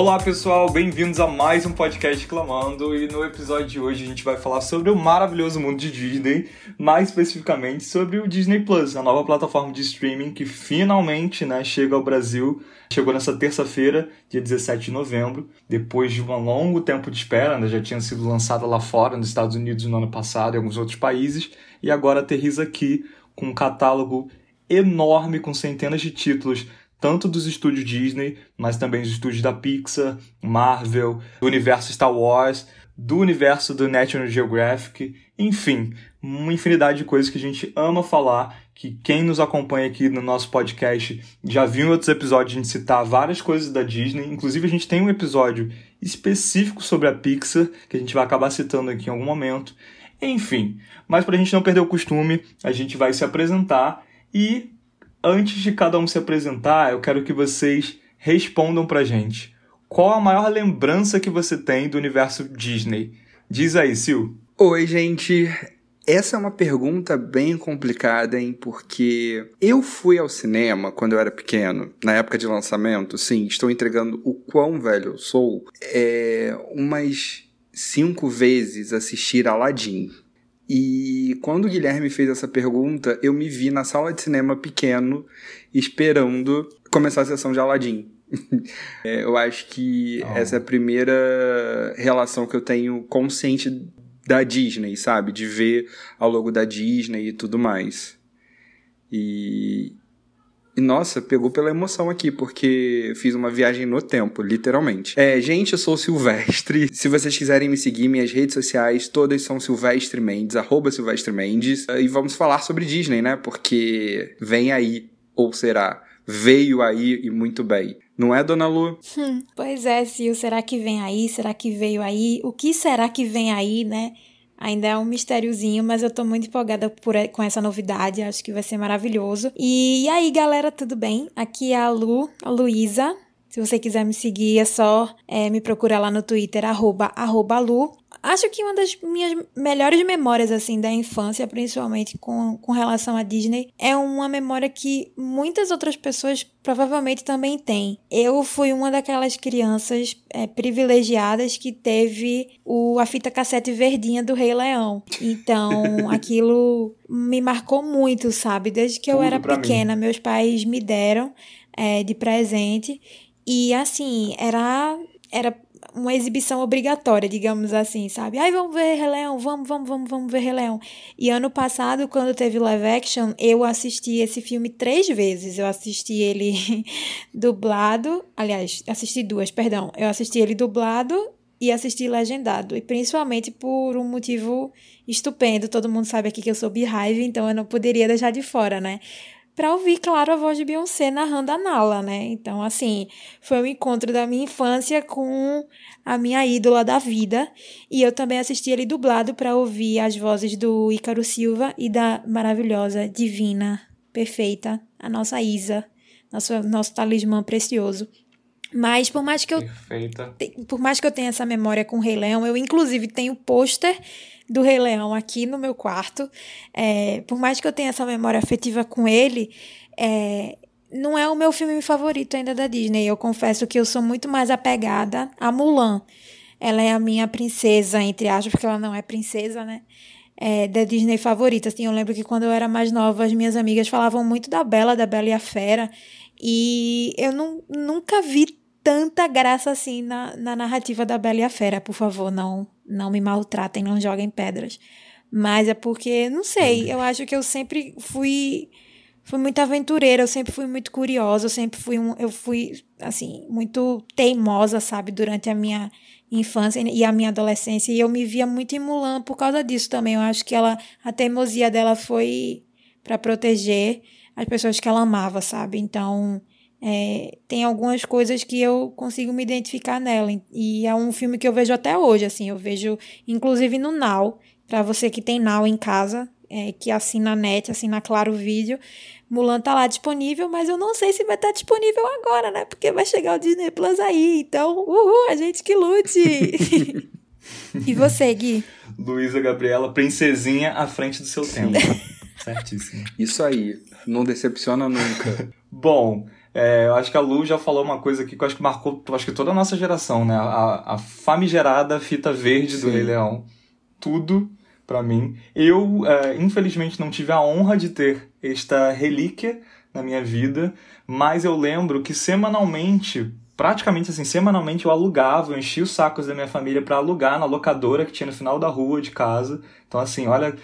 Olá pessoal, bem-vindos a mais um podcast Clamando e no episódio de hoje a gente vai falar sobre o maravilhoso mundo de Disney, mais especificamente sobre o Disney Plus, a nova plataforma de streaming que finalmente né, chega ao Brasil. Chegou nessa terça-feira, dia 17 de novembro, depois de um longo tempo de espera, né, já tinha sido lançada lá fora, nos Estados Unidos no ano passado e alguns outros países, e agora aterriza aqui com um catálogo enorme com centenas de títulos tanto dos estúdios Disney, mas também dos estúdios da Pixar, Marvel, do universo Star Wars, do universo do National Geographic, enfim, uma infinidade de coisas que a gente ama falar, que quem nos acompanha aqui no nosso podcast já viu em outros episódios a gente citar várias coisas da Disney, inclusive a gente tem um episódio específico sobre a Pixar, que a gente vai acabar citando aqui em algum momento. Enfim, mas para a gente não perder o costume, a gente vai se apresentar e Antes de cada um se apresentar, eu quero que vocês respondam pra gente. Qual a maior lembrança que você tem do universo Disney? Diz aí, Sil. Oi, gente. Essa é uma pergunta bem complicada, hein? Porque eu fui ao cinema quando eu era pequeno, na época de lançamento, sim, estou entregando o quão velho eu sou, é, umas cinco vezes assistir Aladdin. E quando o Guilherme fez essa pergunta, eu me vi na sala de cinema pequeno, esperando começar a sessão de Aladdin. é, eu acho que oh. essa é a primeira relação que eu tenho consciente da Disney, sabe? De ver a logo da Disney e tudo mais. E, e nossa, pegou pela emoção aqui, porque fiz uma viagem no tempo, literalmente. É, gente, eu sou Silvestre. Se vocês quiserem me seguir, minhas redes sociais todas são Silvestre Mendes, arroba Silvestre Mendes. E vamos falar sobre Disney, né? Porque vem aí, ou será, veio aí e muito bem. Não é, dona Lu? Hum, pois é, Sil. Será que vem aí? Será que veio aí? O que será que vem aí, né? Ainda é um mistériozinho, mas eu tô muito empolgada por, com essa novidade. Acho que vai ser maravilhoso. E, e aí, galera, tudo bem? Aqui é a Lu, a Luísa. Se você quiser me seguir, é só é, me procurar lá no Twitter, arroba, arroba Lu. Acho que uma das minhas melhores memórias, assim, da infância, principalmente com, com relação à Disney, é uma memória que muitas outras pessoas provavelmente também têm. Eu fui uma daquelas crianças é, privilegiadas que teve o, a fita cassete verdinha do Rei Leão. Então, aquilo me marcou muito, sabe? Desde que eu Tudo era pequena, mim. meus pais me deram é, de presente. E, assim, era... Era uma exibição obrigatória, digamos assim, sabe? Ai, vamos ver Rei Leão, vamos, vamos, vamos, vamos ver Rei Leão. E ano passado, quando teve live action, eu assisti esse filme três vezes. Eu assisti ele dublado, aliás, assisti duas, perdão. Eu assisti ele dublado e assisti legendado. E principalmente por um motivo estupendo. Todo mundo sabe aqui que eu sou Beehive, então eu não poderia deixar de fora, né? Para ouvir, claro, a voz de Beyoncé narrando a Nala, né? Então, assim, foi um encontro da minha infância com a minha ídola da vida. E eu também assisti ele dublado para ouvir as vozes do Ícaro Silva e da maravilhosa, divina, perfeita, a nossa Isa, nosso, nosso talismã precioso. Mas por mais que eu Perfeita. por mais que eu tenha essa memória com o Rei Leão, eu inclusive tenho pôster do Rei Leão aqui no meu quarto. É, por mais que eu tenha essa memória afetiva com ele, é, não é o meu filme favorito ainda da Disney. Eu confesso que eu sou muito mais apegada a Mulan. Ela é a minha princesa, entre aspas, porque ela não é princesa, né? É, da Disney favorita. Assim, eu lembro que quando eu era mais nova, as minhas amigas falavam muito da Bela, da Bela e a Fera. E eu não, nunca vi tanta graça assim na, na narrativa da Bela e a Fera. Por favor, não não me maltratem, não joguem pedras. Mas é porque, não sei, eu acho que eu sempre fui fui muito aventureira, eu sempre fui muito curiosa, eu sempre fui um, eu fui assim, muito teimosa, sabe, durante a minha infância e a minha adolescência, e eu me via muito em Mulan por causa disso também. Eu acho que ela a teimosia dela foi para proteger as pessoas que ela amava, sabe? Então, é, tem algumas coisas que eu consigo me identificar nela. E é um filme que eu vejo até hoje, assim. Eu vejo, inclusive, no Now. Para você que tem Now em casa, é, que assina a net, assina Claro Vídeo. Mulan tá lá disponível, mas eu não sei se vai estar tá disponível agora, né? Porque vai chegar o Disney Plus aí. Então, uhul, a gente que lute! E você, Gui? Luísa Gabriela, princesinha à frente do seu tempo. Certíssimo. Isso aí, não decepciona nunca. Bom, é, eu acho que a Lu já falou uma coisa aqui que eu acho que marcou acho que toda a nossa geração, né? A, a famigerada fita verde Sim. do Rei Leão. Tudo para mim. Eu, é, infelizmente, não tive a honra de ter esta relíquia na minha vida, mas eu lembro que semanalmente, praticamente assim, semanalmente eu alugava, eu enchia os sacos da minha família para alugar na locadora que tinha no final da rua de casa. Então, assim, olha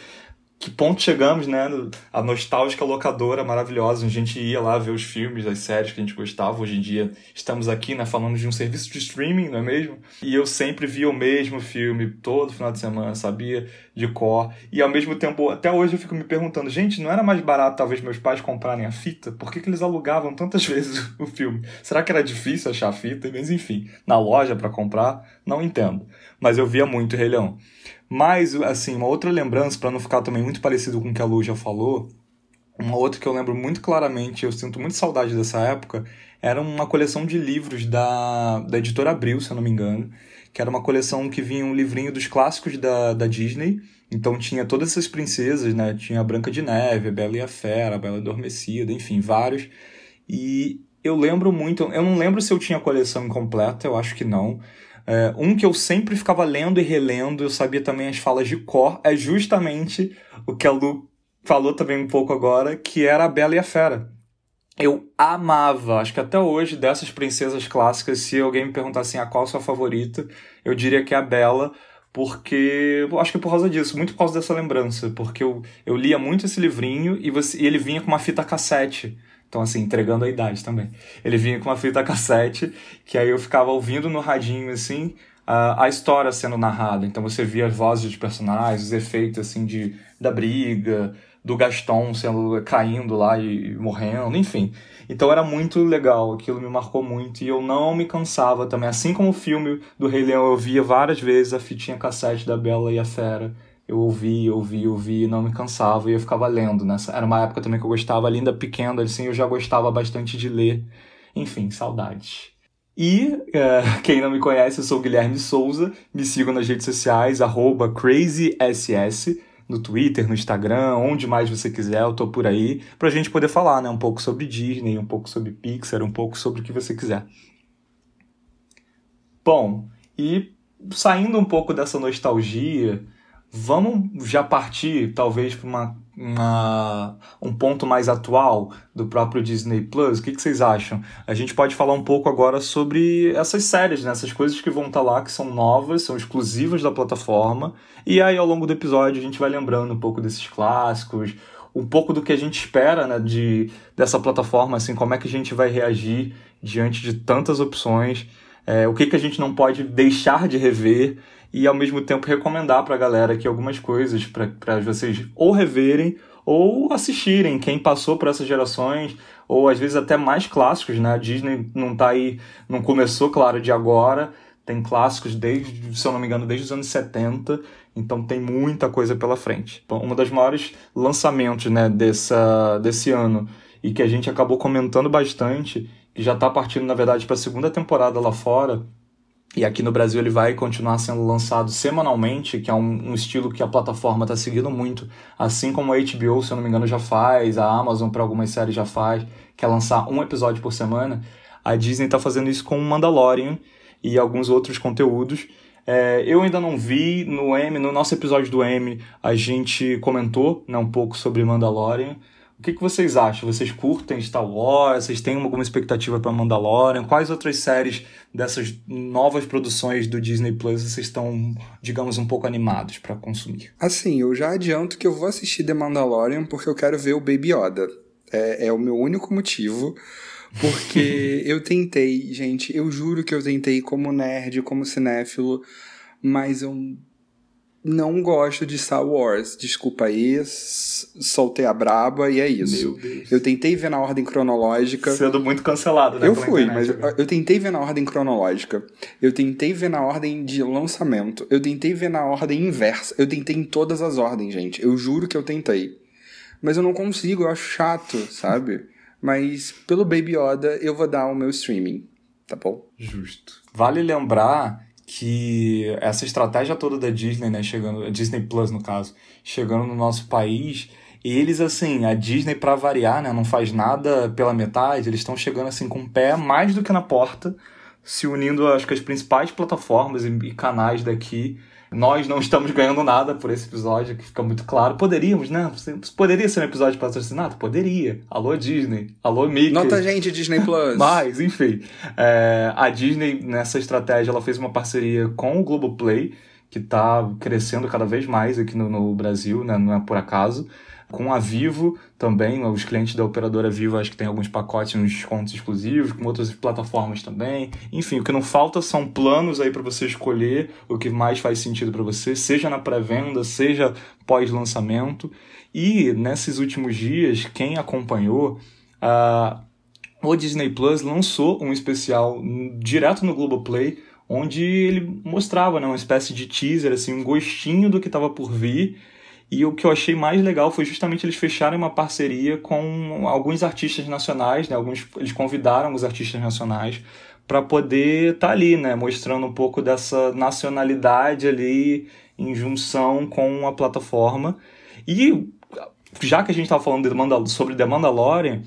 que ponto chegamos, né? A nostálgica locadora maravilhosa. A gente ia lá ver os filmes, as séries que a gente gostava. Hoje em dia estamos aqui, né? Falando de um serviço de streaming, não é mesmo? E eu sempre via o mesmo filme todo final de semana, sabia de cor. E ao mesmo tempo, até hoje eu fico me perguntando, gente, não era mais barato talvez meus pais comprarem a fita? Por que, que eles alugavam tantas vezes o filme? Será que era difícil achar a fita? Mas enfim, na loja para comprar, não entendo. Mas eu via muito Rei Leão. Mas, assim, uma outra lembrança, para não ficar também muito parecido com o que a Lu já falou, uma outra que eu lembro muito claramente, eu sinto muito saudade dessa época, era uma coleção de livros da, da editora Abril, se eu não me engano, que era uma coleção que vinha um livrinho dos clássicos da, da Disney, então tinha todas essas princesas, né? Tinha a Branca de Neve, a Bela e a Fera, a Bela Adormecida, enfim, vários. E eu lembro muito, eu não lembro se eu tinha a coleção incompleta, eu acho que não, é, um que eu sempre ficava lendo e relendo, eu sabia também as falas de cor, é justamente o que a Lu falou também um pouco agora, que era a Bela e a Fera. Eu amava, acho que até hoje, dessas princesas clássicas, se alguém me perguntasse assim, a qual a sua favorita, eu diria que é a Bela, porque acho que é por causa disso, muito por causa dessa lembrança, porque eu, eu lia muito esse livrinho e, você, e ele vinha com uma fita cassete. Então, assim, entregando a idade também. Ele vinha com uma fita cassete, que aí eu ficava ouvindo no radinho, assim, a, a história sendo narrada. Então você via as vozes dos personagens, os efeitos, assim, de, da briga, do Gaston sendo caindo lá e morrendo, enfim. Então era muito legal, aquilo me marcou muito e eu não me cansava também. Assim como o filme do Rei Leão, eu via várias vezes a fitinha cassete da Bela e a Fera eu ouvi, ouvi, ouvi, não me cansava e eu ficava lendo. Nessa era uma época também que eu gostava, linda pequena, assim, eu já gostava bastante de ler. Enfim, saudades. E, é, quem não me conhece, eu sou Guilherme Souza, me sigam nas redes sociais, crazyss, no Twitter, no Instagram, onde mais você quiser, eu tô por aí, pra gente poder falar, né, um pouco sobre Disney, um pouco sobre Pixar, um pouco sobre o que você quiser. Bom, e saindo um pouco dessa nostalgia, Vamos já partir, talvez, para uma, uma, um ponto mais atual do próprio Disney Plus? O que, que, vocês acham? A gente pode falar um pouco agora sobre essas séries, né? essas coisas que vão estar tá lá, que são novas, são exclusivas da plataforma. E aí, ao longo do episódio, a gente vai lembrando um pouco desses clássicos, um pouco do que a gente espera né, de, dessa plataforma, assim, como é que a gente vai reagir diante de tantas opções, é, o que, que a gente não pode deixar de rever e ao mesmo tempo recomendar para a galera aqui algumas coisas para vocês ou reverem ou assistirem, quem passou por essas gerações, ou às vezes até mais clássicos, né? A Disney não tá aí, não começou, claro, de agora, tem clássicos desde, se eu não me engano, desde os anos 70, então tem muita coisa pela frente. Um dos maiores lançamentos, né, dessa, desse ano, e que a gente acabou comentando bastante, que já está partindo, na verdade, para a segunda temporada lá fora, e aqui no Brasil ele vai continuar sendo lançado semanalmente, que é um, um estilo que a plataforma está seguindo muito, assim como a HBO, se eu não me engano, já faz, a Amazon para algumas séries já faz, que é lançar um episódio por semana. A Disney está fazendo isso com Mandalorian e alguns outros conteúdos. É, eu ainda não vi no M, no nosso episódio do M, a gente comentou né, um pouco sobre Mandalorian. O que, que vocês acham? Vocês curtem Star Wars? Vocês têm alguma expectativa para Mandalorian? Quais outras séries dessas novas produções do Disney Plus vocês estão, digamos, um pouco animados para consumir? Assim, eu já adianto que eu vou assistir The Mandalorian porque eu quero ver o Baby Yoda. É, é o meu único motivo. Porque eu tentei, gente, eu juro que eu tentei como nerd, como cinéfilo, mas eu não gosto de Star Wars. Desculpa aí, soltei a braba e é isso. Eu tentei ver na ordem cronológica. Sendo muito cancelado, né? Eu fui, mas eu, eu tentei ver na ordem cronológica. Eu tentei ver na ordem de lançamento. Eu tentei ver na ordem inversa. Eu tentei em todas as ordens, gente. Eu juro que eu tentei. Mas eu não consigo, eu acho chato, sabe? Mas pelo Baby Yoda eu vou dar o meu streaming, tá bom? Justo. Vale lembrar que essa estratégia toda da Disney, né, chegando, Disney Plus no caso, chegando no nosso país, eles assim, a Disney para variar, né, não faz nada pela metade, eles estão chegando assim com o pé mais do que na porta, se unindo acho que as principais plataformas e canais daqui nós não estamos ganhando nada por esse episódio, que fica muito claro. Poderíamos, né? Poderia ser um episódio patrocinado? Poderia. Alô, Disney. Alô, Mickey. Nota gente, Disney Plus. Mas, enfim. É, a Disney, nessa estratégia, ela fez uma parceria com o Globoplay, que está crescendo cada vez mais aqui no, no Brasil, né? Não é por acaso. Com a Vivo também, os clientes da operadora Vivo acho que tem alguns pacotes, uns descontos exclusivos, com outras plataformas também. Enfim, o que não falta são planos aí para você escolher o que mais faz sentido para você, seja na pré-venda, seja pós-lançamento. E nesses últimos dias, quem acompanhou, uh, o Disney Plus lançou um especial direto no Globoplay, onde ele mostrava né, uma espécie de teaser, assim, um gostinho do que estava por vir e o que eu achei mais legal foi justamente eles fecharem uma parceria com alguns artistas nacionais, né? Alguns, eles convidaram os artistas nacionais para poder estar tá ali, né? Mostrando um pouco dessa nacionalidade ali em junção com a plataforma. E já que a gente estava falando de sobre The Mandalorian,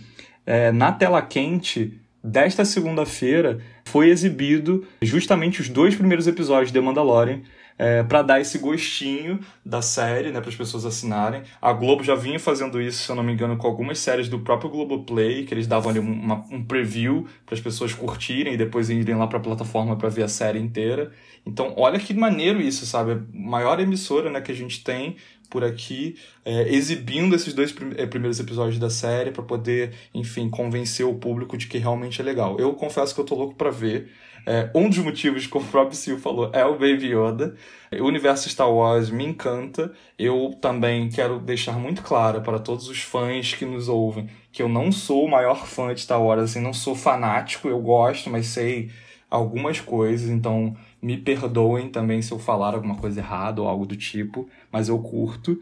é, na tela quente desta segunda-feira foi exibido justamente os dois primeiros episódios de The Mandalorian é, para dar esse gostinho da série, né, para as pessoas assinarem. A Globo já vinha fazendo isso, se eu não me engano, com algumas séries do próprio Globoplay, que eles davam ali uma, um preview para as pessoas curtirem e depois irem lá para a plataforma para ver a série inteira. Então, olha que maneiro isso, sabe? Maior emissora né, que a gente tem por aqui, é, exibindo esses dois é, primeiros episódios da série para poder, enfim, convencer o público de que realmente é legal. Eu confesso que eu tô louco para ver. É, um dos motivos, como o próprio Sil falou, é o Baby Yoda. O universo Star Wars me encanta. Eu também quero deixar muito claro para todos os fãs que nos ouvem que eu não sou o maior fã de Star Wars, assim, não sou fanático, eu gosto, mas sei algumas coisas, então me perdoem também se eu falar alguma coisa errada ou algo do tipo, mas eu curto.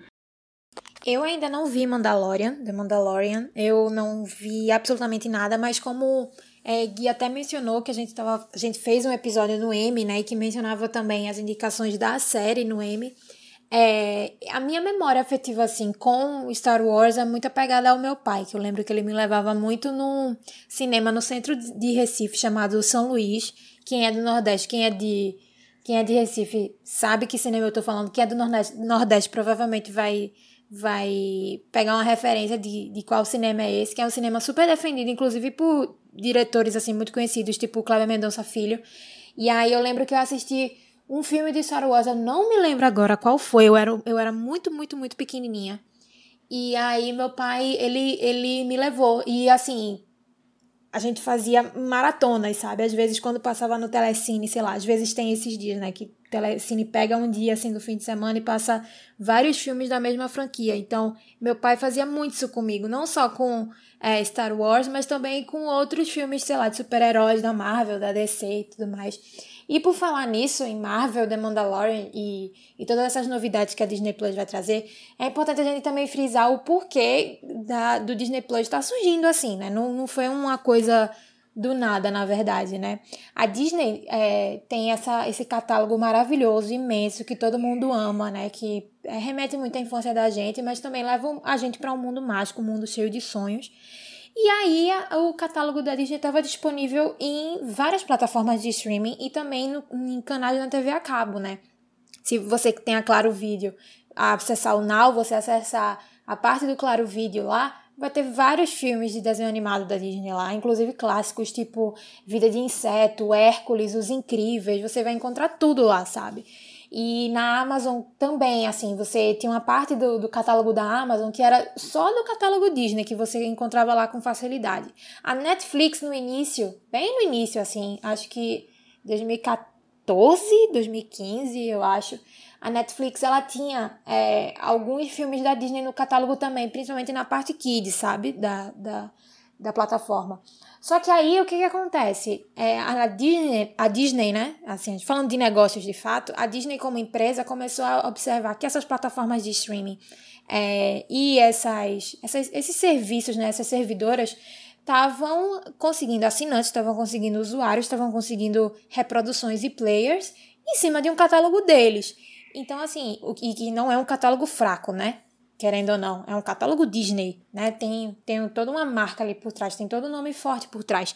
Eu ainda não vi Mandalorian, The Mandalorian. Eu não vi absolutamente nada, mas como é, Gui até mencionou que a gente, tava, a gente fez um episódio no M, né? E que mencionava também as indicações da série no M. É, a minha memória afetiva, assim, com Star Wars é muito apegada ao meu pai, que eu lembro que ele me levava muito no cinema no centro de Recife, chamado São Luís. Quem é do Nordeste, quem é de, quem é de Recife, sabe que cinema eu tô falando. Quem é do Nordeste, Nordeste provavelmente vai vai pegar uma referência de, de qual cinema é esse, que é um cinema super defendido, inclusive por diretores assim muito conhecidos, tipo Cláudio Mendonça Filho. E aí eu lembro que eu assisti um filme de Star Wars, eu não me lembro agora qual foi, eu era, eu era muito, muito, muito pequenininha. E aí meu pai, ele, ele me levou, e assim, a gente fazia maratonas, sabe? Às vezes quando passava no Telecine, sei lá, às vezes tem esses dias, né, que Telecine pega um dia assim do fim de semana e passa vários filmes da mesma franquia. Então, meu pai fazia muito isso comigo, não só com é, Star Wars, mas também com outros filmes, sei lá, de super-heróis da Marvel, da DC e tudo mais. E por falar nisso, em Marvel, The Mandalorian e, e todas essas novidades que a Disney Plus vai trazer, é importante a gente também frisar o porquê da, do Disney Plus estar tá surgindo assim, né? Não, não foi uma coisa do nada, na verdade, né? A Disney é, tem essa, esse catálogo maravilhoso, imenso, que todo mundo ama, né? Que é, remete muito à infância da gente, mas também leva a gente para um mundo mágico, um mundo cheio de sonhos. E aí o catálogo da Disney estava disponível em várias plataformas de streaming e também no, em canais na TV a cabo, né? Se você que tem a Claro Vídeo acessar o Now, você acessar a parte do Claro Vídeo lá, vai ter vários filmes de desenho animado da Disney lá, inclusive clássicos tipo Vida de Inseto, Hércules, Os Incríveis, você vai encontrar tudo lá, sabe? E na Amazon também, assim, você tinha uma parte do, do catálogo da Amazon que era só do catálogo Disney, que você encontrava lá com facilidade. A Netflix no início, bem no início, assim, acho que 2014, 2015, eu acho, a Netflix ela tinha é, alguns filmes da Disney no catálogo também, principalmente na parte kids, sabe? Da, da, da plataforma. Só que aí o que, que acontece? É, a, Disney, a Disney, né? Assim, falando de negócios de fato, a Disney, como empresa, começou a observar que essas plataformas de streaming é, e essas, essas, esses serviços, né, essas servidoras, estavam conseguindo assinantes, estavam conseguindo usuários, estavam conseguindo reproduções e players em cima de um catálogo deles. Então, assim, o, e que não é um catálogo fraco, né? Querendo ou não, é um catálogo Disney, né? Tem, tem toda uma marca ali por trás, tem todo um nome forte por trás.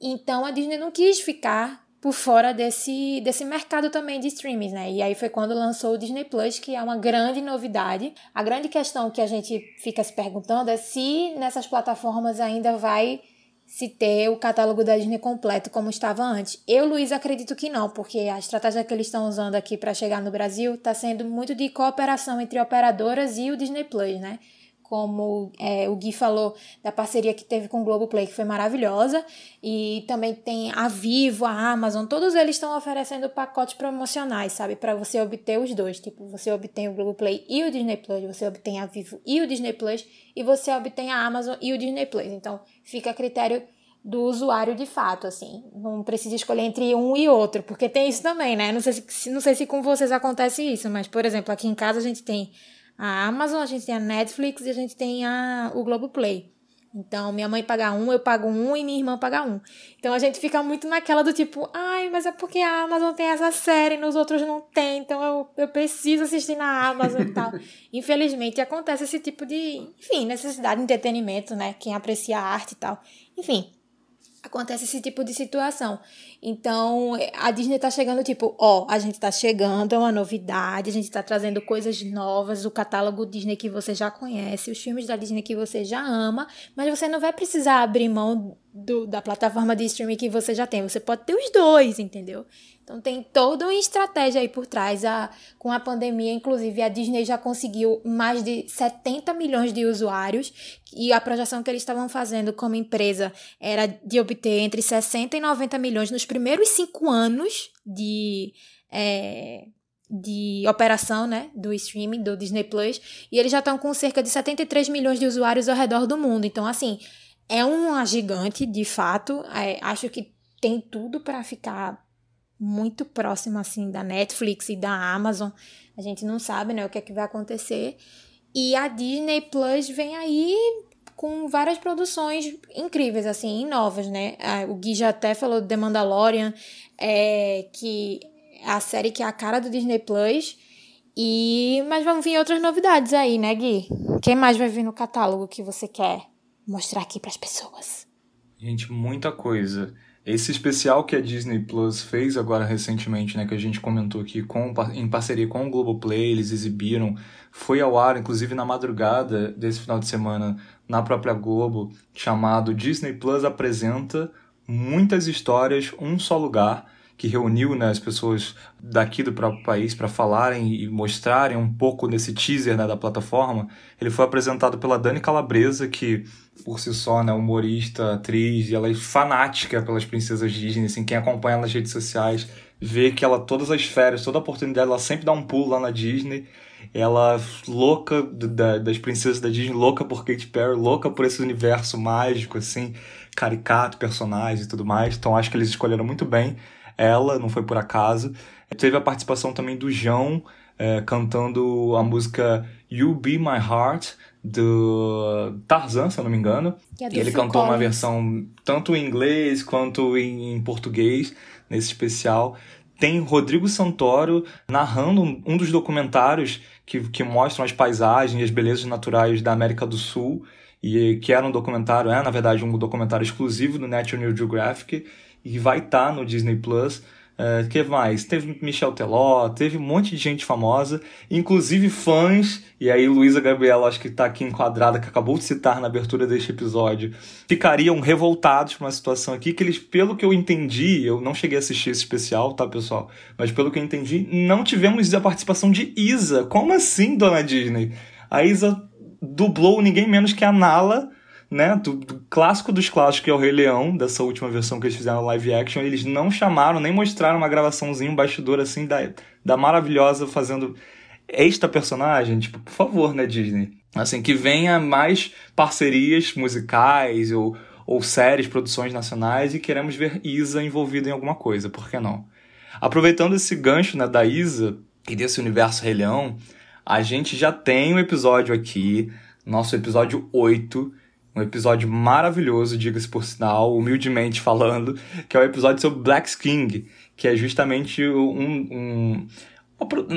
Então a Disney não quis ficar por fora desse, desse mercado também de streamings, né? E aí foi quando lançou o Disney Plus, que é uma grande novidade. A grande questão que a gente fica se perguntando é se nessas plataformas ainda vai se ter o catálogo da Disney completo como estava antes. Eu, Luiz, acredito que não, porque a estratégia que eles estão usando aqui para chegar no Brasil está sendo muito de cooperação entre operadoras e o Disney Plus, né? Como é, o Gui falou da parceria que teve com o Globoplay, que foi maravilhosa, e também tem a Vivo, a Amazon, todos eles estão oferecendo pacotes promocionais, sabe, para você obter os dois, tipo, você obtém o Globoplay e o Disney Plus, você obtém a Vivo e o Disney Plus, e você obtém a Amazon e o Disney Plus, então fica a critério do usuário de fato, assim, não precisa escolher entre um e outro, porque tem isso também, né, não sei se, não sei se com vocês acontece isso, mas, por exemplo, aqui em casa a gente tem a Amazon, a gente tem a Netflix e a gente tem a, o Globoplay. Então, minha mãe paga um, eu pago um e minha irmã paga um. Então, a gente fica muito naquela do tipo, ai, mas é porque a Amazon tem essa série, nos outros não tem, então eu, eu preciso assistir na Amazon e tal. Infelizmente, acontece esse tipo de, enfim, necessidade de entretenimento, né? Quem aprecia a arte e tal. Enfim, acontece esse tipo de situação. Então, a Disney tá chegando tipo, ó, a gente tá chegando, é uma novidade, a gente tá trazendo coisas novas, o catálogo Disney que você já conhece, os filmes da Disney que você já ama, mas você não vai precisar abrir mão do, da plataforma de streaming que você já tem, você pode ter os dois, entendeu? Então tem toda uma estratégia aí por trás. A, com a pandemia, inclusive, a Disney já conseguiu mais de 70 milhões de usuários e a projeção que eles estavam fazendo como empresa era de obter entre 60 e 90 milhões nos primeiros cinco anos de. É, de operação, né, do streaming, do Disney Plus, e eles já estão com cerca de 73 milhões de usuários ao redor do mundo. Então, assim, é uma gigante, de fato. É, acho que tem tudo para ficar muito próximo assim da Netflix e da Amazon. A gente não sabe, né, o que é que vai acontecer. E a Disney Plus vem aí com várias produções incríveis, assim, novas, né? O Gui já até falou do The Mandalorian, é, que é a série que é a cara do Disney Plus. E mas vão vir outras novidades aí, né, Gui? Quem mais vai vir no catálogo que você quer mostrar aqui para as pessoas? Gente, muita coisa. Esse especial que a Disney Plus fez agora recentemente, né, que a gente comentou aqui com, em parceria com o Globoplay, eles exibiram, foi ao ar, inclusive na madrugada desse final de semana, na própria Globo, chamado Disney Plus apresenta muitas histórias, um só lugar, que reuniu né, as pessoas daqui do próprio país para falarem e mostrarem um pouco desse teaser né, da plataforma. Ele foi apresentado pela Dani Calabresa, que por si só, né, humorista, atriz, e ela é fanática pelas princesas Disney, assim, quem acompanha ela nas redes sociais vê que ela, todas as férias, toda oportunidade, ela sempre dá um pulo lá na Disney, ela louca da, das princesas da Disney, louca por Katy Perry, louca por esse universo mágico, assim, caricato, personagens e tudo mais, então acho que eles escolheram muito bem ela, não foi por acaso. Teve a participação também do João, é, cantando a música You Be My Heart, do Tarzan, se eu não me engano. É ele cantou uma versão tanto em inglês quanto em, em português nesse especial. Tem Rodrigo Santoro narrando um dos documentários que, que mostram as paisagens e as belezas naturais da América do Sul, e que era um documentário, é na verdade um documentário exclusivo do National Geographic, e vai estar tá no Disney Plus. Uh, que mais? Teve Michel Teló, teve um monte de gente famosa, inclusive fãs, e aí Luísa Gabriela, acho que está aqui enquadrada, que acabou de citar na abertura deste episódio, ficariam revoltados com uma situação aqui que eles, pelo que eu entendi, eu não cheguei a assistir esse especial, tá, pessoal? Mas pelo que eu entendi, não tivemos a participação de Isa. Como assim, dona Disney? A Isa dublou ninguém menos que a Nala né, do, do, clássico dos clássicos, que é o Rei Leão, dessa última versão que eles fizeram live action, eles não chamaram, nem mostraram uma gravaçãozinha, um bastidor assim da, da maravilhosa fazendo esta personagem, tipo, por favor, né, Disney? Assim, que venha mais parcerias musicais ou, ou séries, produções nacionais e queremos ver Isa envolvida em alguma coisa, por que não? Aproveitando esse gancho né, da Isa e desse universo Rei Leão, a gente já tem um episódio aqui, nosso episódio 8, Um episódio maravilhoso, diga-se por sinal, humildemente falando, que é o episódio sobre Black King, que é justamente um, um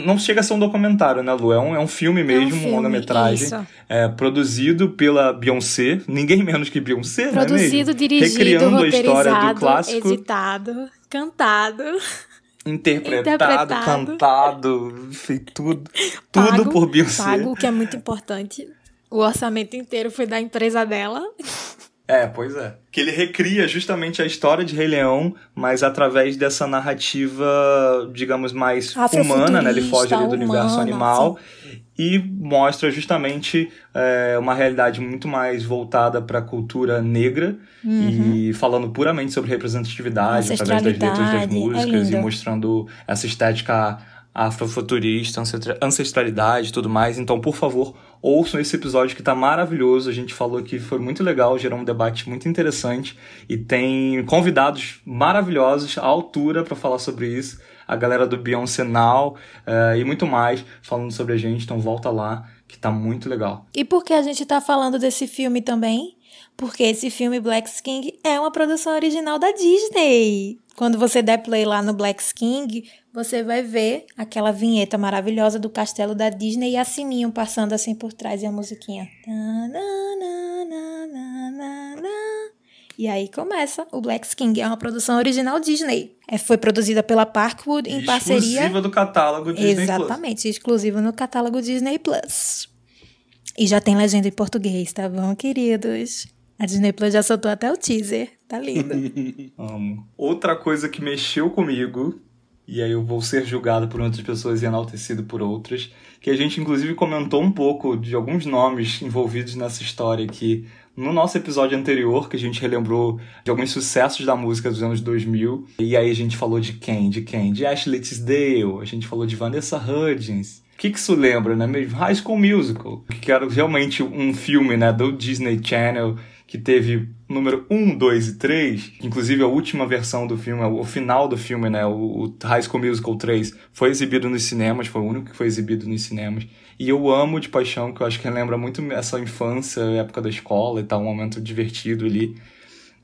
não chega a ser um documentário, né, Lu? É um, é um filme mesmo, é um, um longa-metragem. É, produzido pela Beyoncé, ninguém menos que Beyoncé, Produzido, não é dirigido, Recriando a história do clássico. editado, cantado. Interpretado, interpretado. cantado, feito tudo. Pago, tudo por Beyoncé. Pago, o que é muito importante. O orçamento inteiro foi da empresa dela. É, pois é. Que ele recria justamente a história de Rei Leão, mas através dessa narrativa, digamos, mais humana, né? Ele foge ali do humana, universo animal sim. e mostra justamente é, uma realidade muito mais voltada para a cultura negra uhum. e falando puramente sobre representatividade através das letras das músicas é e mostrando essa estética afrofuturista, ancestralidade e tudo mais. Então, por favor, ouçam esse episódio que tá maravilhoso. A gente falou que foi muito legal, gerou um debate muito interessante e tem convidados maravilhosos à altura para falar sobre isso. A galera do Beyoncé Now uh, e muito mais falando sobre a gente. Então, volta lá, que tá muito legal. E por que a gente tá falando desse filme também? Porque esse filme Black King é uma produção original da Disney. Quando você der play lá no Black King, você vai ver aquela vinheta maravilhosa do castelo da Disney e a sininho passando assim por trás e a musiquinha. E aí começa o Black King, é uma produção original Disney. É, foi produzida pela Parkwood em exclusiva parceria. Exclusiva do catálogo Disney Exatamente, Plus. exclusiva no catálogo Disney Plus. E já tem legenda em português, tá bom, queridos? A Disney Plus já soltou até o teaser. Tá lindo. Amo. Outra coisa que mexeu comigo, e aí eu vou ser julgado por outras pessoas e enaltecido por outras, que a gente inclusive comentou um pouco de alguns nomes envolvidos nessa história aqui no nosso episódio anterior, que a gente relembrou de alguns sucessos da música dos anos 2000. E aí a gente falou de quem? De quem? De Ashley Tisdale, a gente falou de Vanessa Hudgens. O que, que isso lembra, né? High School Musical, que era realmente um filme né, do Disney Channel que teve número 1, 2 e 3, inclusive a última versão do filme, o final do filme, né, o High School Musical 3, foi exibido nos cinemas, foi o único que foi exibido nos cinemas. E eu amo de paixão, que eu acho que lembra muito essa infância, época da escola e tal, um momento divertido ali.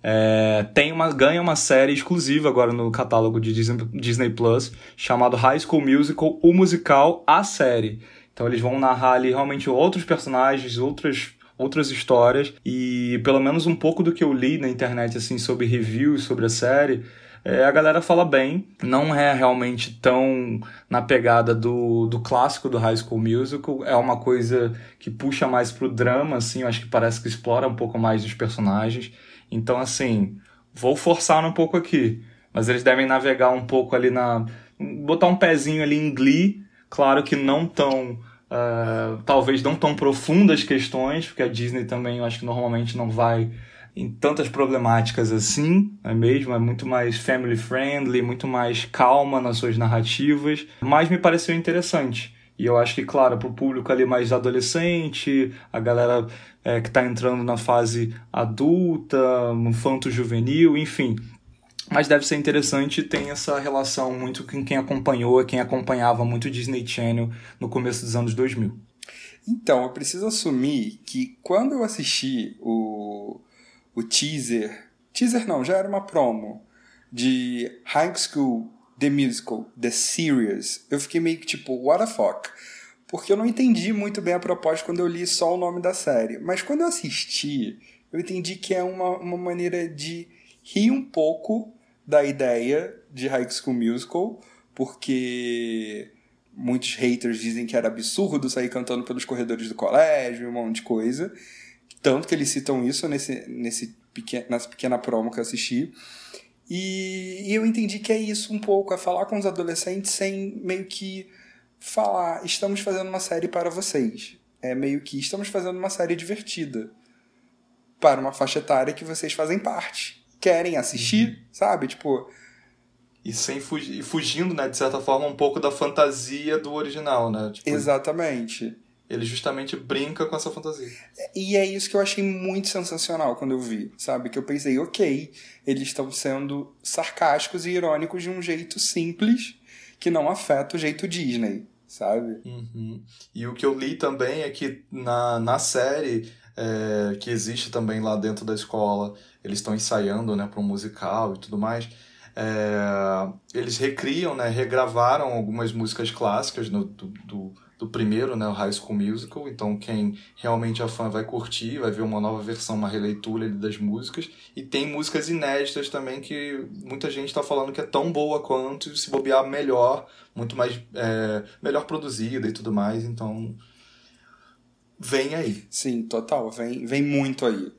É, tem uma, ganha uma série exclusiva agora no catálogo de Disney, Disney Plus, chamado High School Musical, o musical, a série. Então eles vão narrar ali realmente outros personagens, outras outras histórias e pelo menos um pouco do que eu li na internet assim sobre reviews sobre a série é, a galera fala bem, não é realmente tão na pegada do, do clássico do High School Musical, é uma coisa que puxa mais pro drama, assim, eu acho que parece que explora um pouco mais os personagens. Então, assim, vou forçar um pouco aqui, mas eles devem navegar um pouco ali na. botar um pezinho ali em Glee, claro que não tão Uh, talvez não tão profundas questões, porque a Disney também eu acho que normalmente não vai em tantas problemáticas assim, é mesmo? É muito mais family friendly, muito mais calma nas suas narrativas, mas me pareceu interessante. E eu acho que, claro, para o público ali mais adolescente, a galera é, que está entrando na fase adulta, infanto juvenil, enfim, mas deve ser interessante tem essa relação muito com quem acompanhou, quem acompanhava muito Disney Channel no começo dos anos 2000. Então, eu preciso assumir que quando eu assisti o, o teaser, teaser não, já era uma promo, de High School The Musical, The Series, eu fiquei meio que tipo, what the fuck? Porque eu não entendi muito bem a proposta quando eu li só o nome da série. Mas quando eu assisti, eu entendi que é uma, uma maneira de rir um pouco da ideia de High School Musical, porque muitos haters dizem que era absurdo sair cantando pelos corredores do colégio, um monte de coisa. Tanto que eles citam isso nesse, nesse pequeno, nessa pequena promo que eu assisti. E, e eu entendi que é isso um pouco, é falar com os adolescentes sem meio que falar, estamos fazendo uma série para vocês. É meio que estamos fazendo uma série divertida para uma faixa etária que vocês fazem parte querem assistir, uhum. sabe? Tipo. E sem fugir, fugindo, né, de certa forma, um pouco da fantasia do original, né? Tipo, Exatamente. Ele justamente brinca com essa fantasia. E é isso que eu achei muito sensacional quando eu vi, sabe? Que eu pensei, ok, eles estão sendo sarcásticos e irônicos de um jeito simples que não afeta o jeito Disney, sabe? Uhum. E o que eu li também é que na, na série é, que existe também lá dentro da escola. Eles estão ensaiando né, para um musical e tudo mais. É, eles recriam, né, regravaram algumas músicas clássicas no, do, do, do, primeiro, né, o High School Musical. Então, quem realmente é fã vai curtir, vai ver uma nova versão, uma releitura das músicas. E tem músicas inéditas também que muita gente está falando que é tão boa quanto, se bobear melhor, muito mais é, melhor produzida e tudo mais. Então, vem aí. Sim, total, vem, vem muito aí.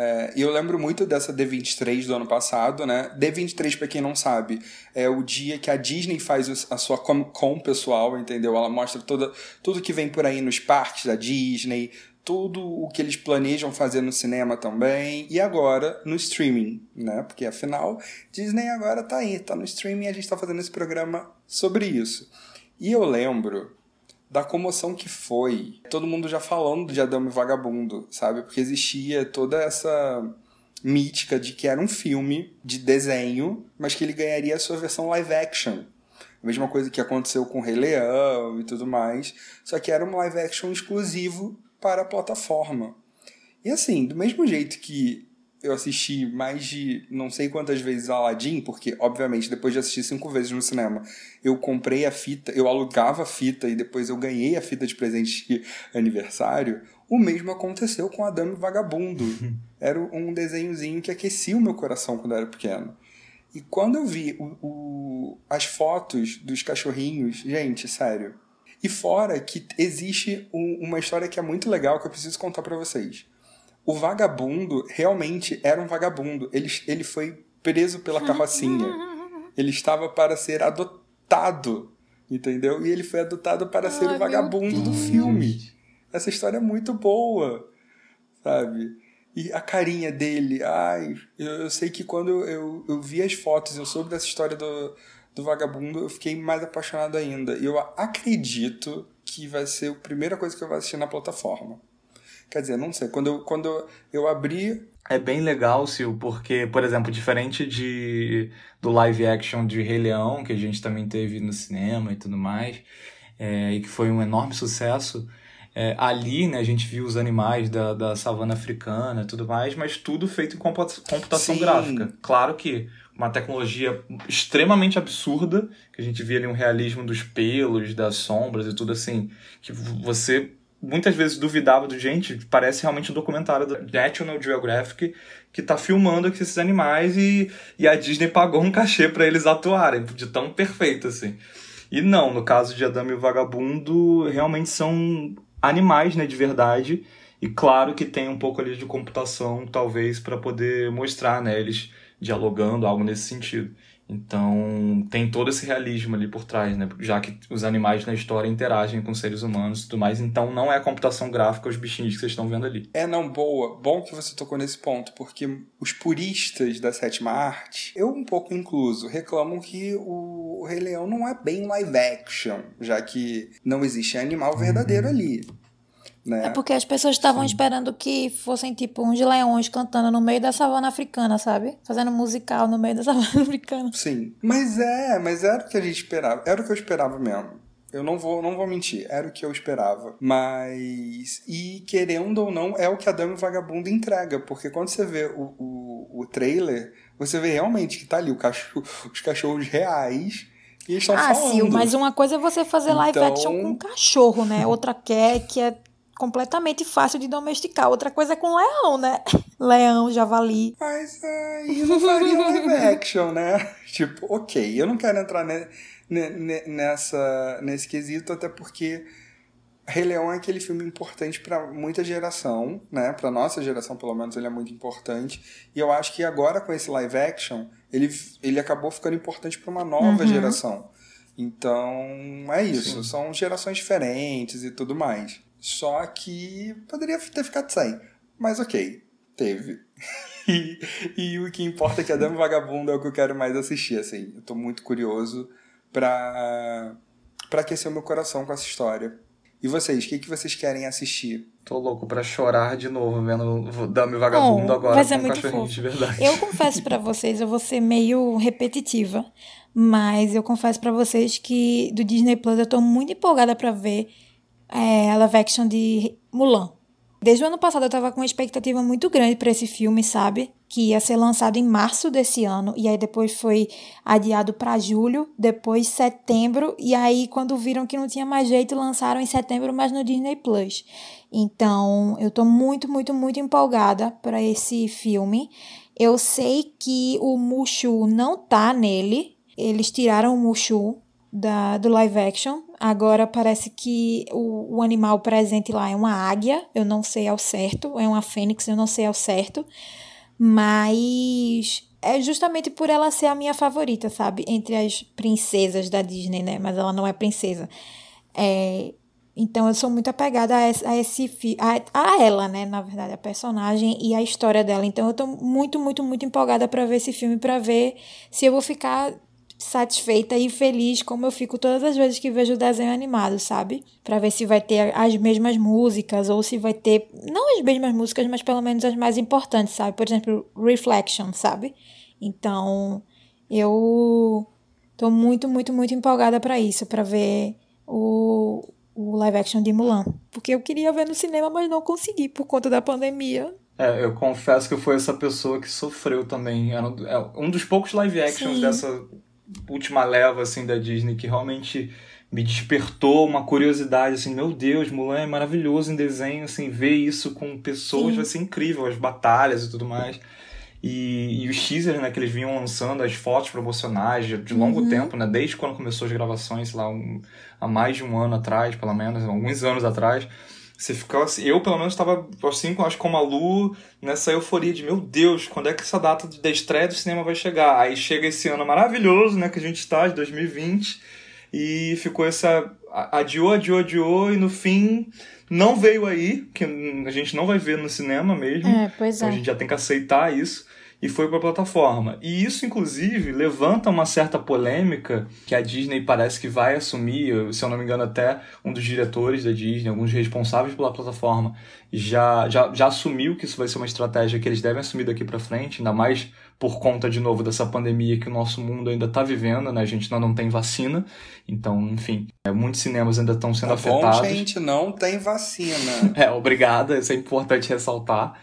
É, e eu lembro muito dessa D23 do ano passado, né? D23, para quem não sabe, é o dia que a Disney faz a sua Comic Con pessoal, entendeu? Ela mostra toda, tudo que vem por aí nos parques da Disney, tudo o que eles planejam fazer no cinema também, e agora no streaming, né? Porque afinal, Disney agora tá aí, tá no streaming e a gente tá fazendo esse programa sobre isso. E eu lembro da comoção que foi. Todo mundo já falando de Adão e Vagabundo, sabe? Porque existia toda essa mítica de que era um filme de desenho, mas que ele ganharia a sua versão live action. A mesma coisa que aconteceu com o Rei Leão e tudo mais, só que era um live action exclusivo para a plataforma. E assim, do mesmo jeito que eu assisti mais de não sei quantas vezes Aladdin, porque, obviamente, depois de assistir cinco vezes no cinema, eu comprei a fita, eu alugava a fita e depois eu ganhei a fita de presente de aniversário. O mesmo aconteceu com a Dama Vagabundo. Era um desenhozinho que aquecia o meu coração quando eu era pequeno. E quando eu vi o, o, as fotos dos cachorrinhos, gente, sério. E fora que existe um, uma história que é muito legal que eu preciso contar para vocês o vagabundo realmente era um vagabundo. Ele, ele foi preso pela carrocinha. Ele estava para ser adotado, entendeu? E ele foi adotado para ser o vagabundo do filme. Essa história é muito boa, sabe? E a carinha dele, ai, eu, eu sei que quando eu, eu, eu, vi as fotos, eu soube dessa história do, do vagabundo, eu fiquei mais apaixonado ainda. E eu acredito que vai ser a primeira coisa que eu vou assistir na plataforma. Quer dizer, não sei. Quando eu, quando eu abri. É bem legal, Sil, porque, por exemplo, diferente de do live action de Rei Leão, que a gente também teve no cinema e tudo mais, é, e que foi um enorme sucesso. É, ali, né, a gente viu os animais da, da savana africana e tudo mais, mas tudo feito em computação Sim. gráfica. Claro que uma tecnologia extremamente absurda, que a gente via ali um realismo dos pelos, das sombras e tudo assim, que você muitas vezes duvidava do gente, parece realmente um documentário do National Geographic que tá filmando esses animais e, e a Disney pagou um cachê para eles atuarem, de tão perfeito assim. E não, no caso de Adame e o Vagabundo, realmente são animais, né, de verdade. E claro que tem um pouco ali de computação, talvez, para poder mostrar, né, eles dialogando, algo nesse sentido. Então tem todo esse realismo ali por trás, né? Já que os animais na história interagem com seres humanos e tudo mais, então não é a computação gráfica os bichinhos que vocês estão vendo ali. É, não, boa. Bom que você tocou nesse ponto, porque os puristas da sétima arte, eu um pouco incluso, reclamam que o Rei Leão não é bem live action, já que não existe animal verdadeiro uhum. ali. Né? É porque as pessoas estavam esperando que fossem tipo uns leões cantando no meio da savana africana, sabe? Fazendo musical no meio da savana africana. Sim. Mas é, mas era o que a gente esperava. Era o que eu esperava mesmo. Eu não vou, não vou mentir, era o que eu esperava. Mas. E querendo ou não, é o que a Dama Vagabundo entrega. Porque quando você vê o, o, o trailer, você vê realmente que tá ali cachorro, os cachorros reais. E eles estão ah, falando. sim, mas uma coisa é você fazer live então... action com um cachorro, né? Outra quer que é completamente fácil de domesticar. Outra coisa é com leão, né? Leão, javali. Mas aí não faria live action, né? Tipo, ok, eu não quero entrar ne, ne, nessa, nesse quesito, até porque Rei Leão é aquele filme importante para muita geração, né? Para nossa geração, pelo menos, ele é muito importante. E eu acho que agora com esse live action, ele, ele acabou ficando importante para uma nova uhum. geração. Então, é isso. Sim. São gerações diferentes e tudo mais. Só que poderia ter ficado sem. Mas ok, teve. e, e, o que importa é que a Dama Vagabunda é o que eu quero mais assistir, assim. Eu tô muito curioso pra, pra aquecer o meu coração com essa história. E vocês, o que, que vocês querem assistir? Tô louco pra chorar de novo vendo Dama e Vagabundo agora vai ser muito fofo. de verdade. Eu confesso para vocês, eu vou ser meio repetitiva, mas eu confesso para vocês que do Disney Plus eu tô muito empolgada para ver é, a live action de Mulan. Desde o ano passado eu tava com uma expectativa muito grande para esse filme, sabe? Que ia ser lançado em março desse ano e aí depois foi adiado para julho, depois setembro e aí quando viram que não tinha mais jeito lançaram em setembro, mas no Disney Plus. Então, eu tô muito, muito, muito empolgada para esse filme. Eu sei que o Mushu não tá nele. Eles tiraram o Mushu da, do live action. Agora parece que o, o animal presente lá é uma águia, eu não sei ao certo, é uma fênix, eu não sei ao certo. Mas é justamente por ela ser a minha favorita, sabe? Entre as princesas da Disney, né? Mas ela não é princesa. É, então eu sou muito apegada a a, esse a, a ela, né, na verdade, a personagem e a história dela. Então eu tô muito, muito, muito empolgada para ver esse filme para ver se eu vou ficar satisfeita e feliz como eu fico todas as vezes que vejo o desenho animado, sabe? Para ver se vai ter as mesmas músicas ou se vai ter não as mesmas músicas, mas pelo menos as mais importantes, sabe? Por exemplo, Reflection, sabe? Então, eu tô muito, muito, muito empolgada para isso, para ver o, o live action de Mulan, porque eu queria ver no cinema, mas não consegui por conta da pandemia. É, eu confesso que eu fui essa pessoa que sofreu também. Era um é dos poucos live actions Sim. dessa última leva assim da Disney que realmente me despertou uma curiosidade assim, meu Deus, Mulan é maravilhoso em desenho, assim, ver isso com pessoas Sim. vai ser incrível, as batalhas e tudo mais. E, e os teasers, né, que eles vinham lançando, as fotos promocionais de, de longo uhum. tempo, né, desde quando começou as gravações, lá, um, há mais de um ano atrás, pelo menos, alguns anos atrás, você ficava assim, eu pelo menos estava assim, acho como a Lu, nessa euforia de meu Deus, quando é que essa data da estreia do cinema vai chegar? Aí chega esse ano maravilhoso, né, que a gente está, de 2020, e ficou essa. adiou, adiou, adiou, e no fim não veio aí, que a gente não vai ver no cinema mesmo. É, pois então é. a gente já tem que aceitar isso e foi para a plataforma. E isso, inclusive, levanta uma certa polêmica que a Disney parece que vai assumir, se eu não me engano, até um dos diretores da Disney, alguns responsáveis pela plataforma, já, já, já assumiu que isso vai ser uma estratégia que eles devem assumir daqui para frente, ainda mais por conta, de novo, dessa pandemia que o nosso mundo ainda está vivendo, né? A gente ainda não tem vacina, então, enfim, é, muitos cinemas ainda estão sendo tá afetados. Bom, gente, não tem vacina. é, obrigada, isso é importante ressaltar,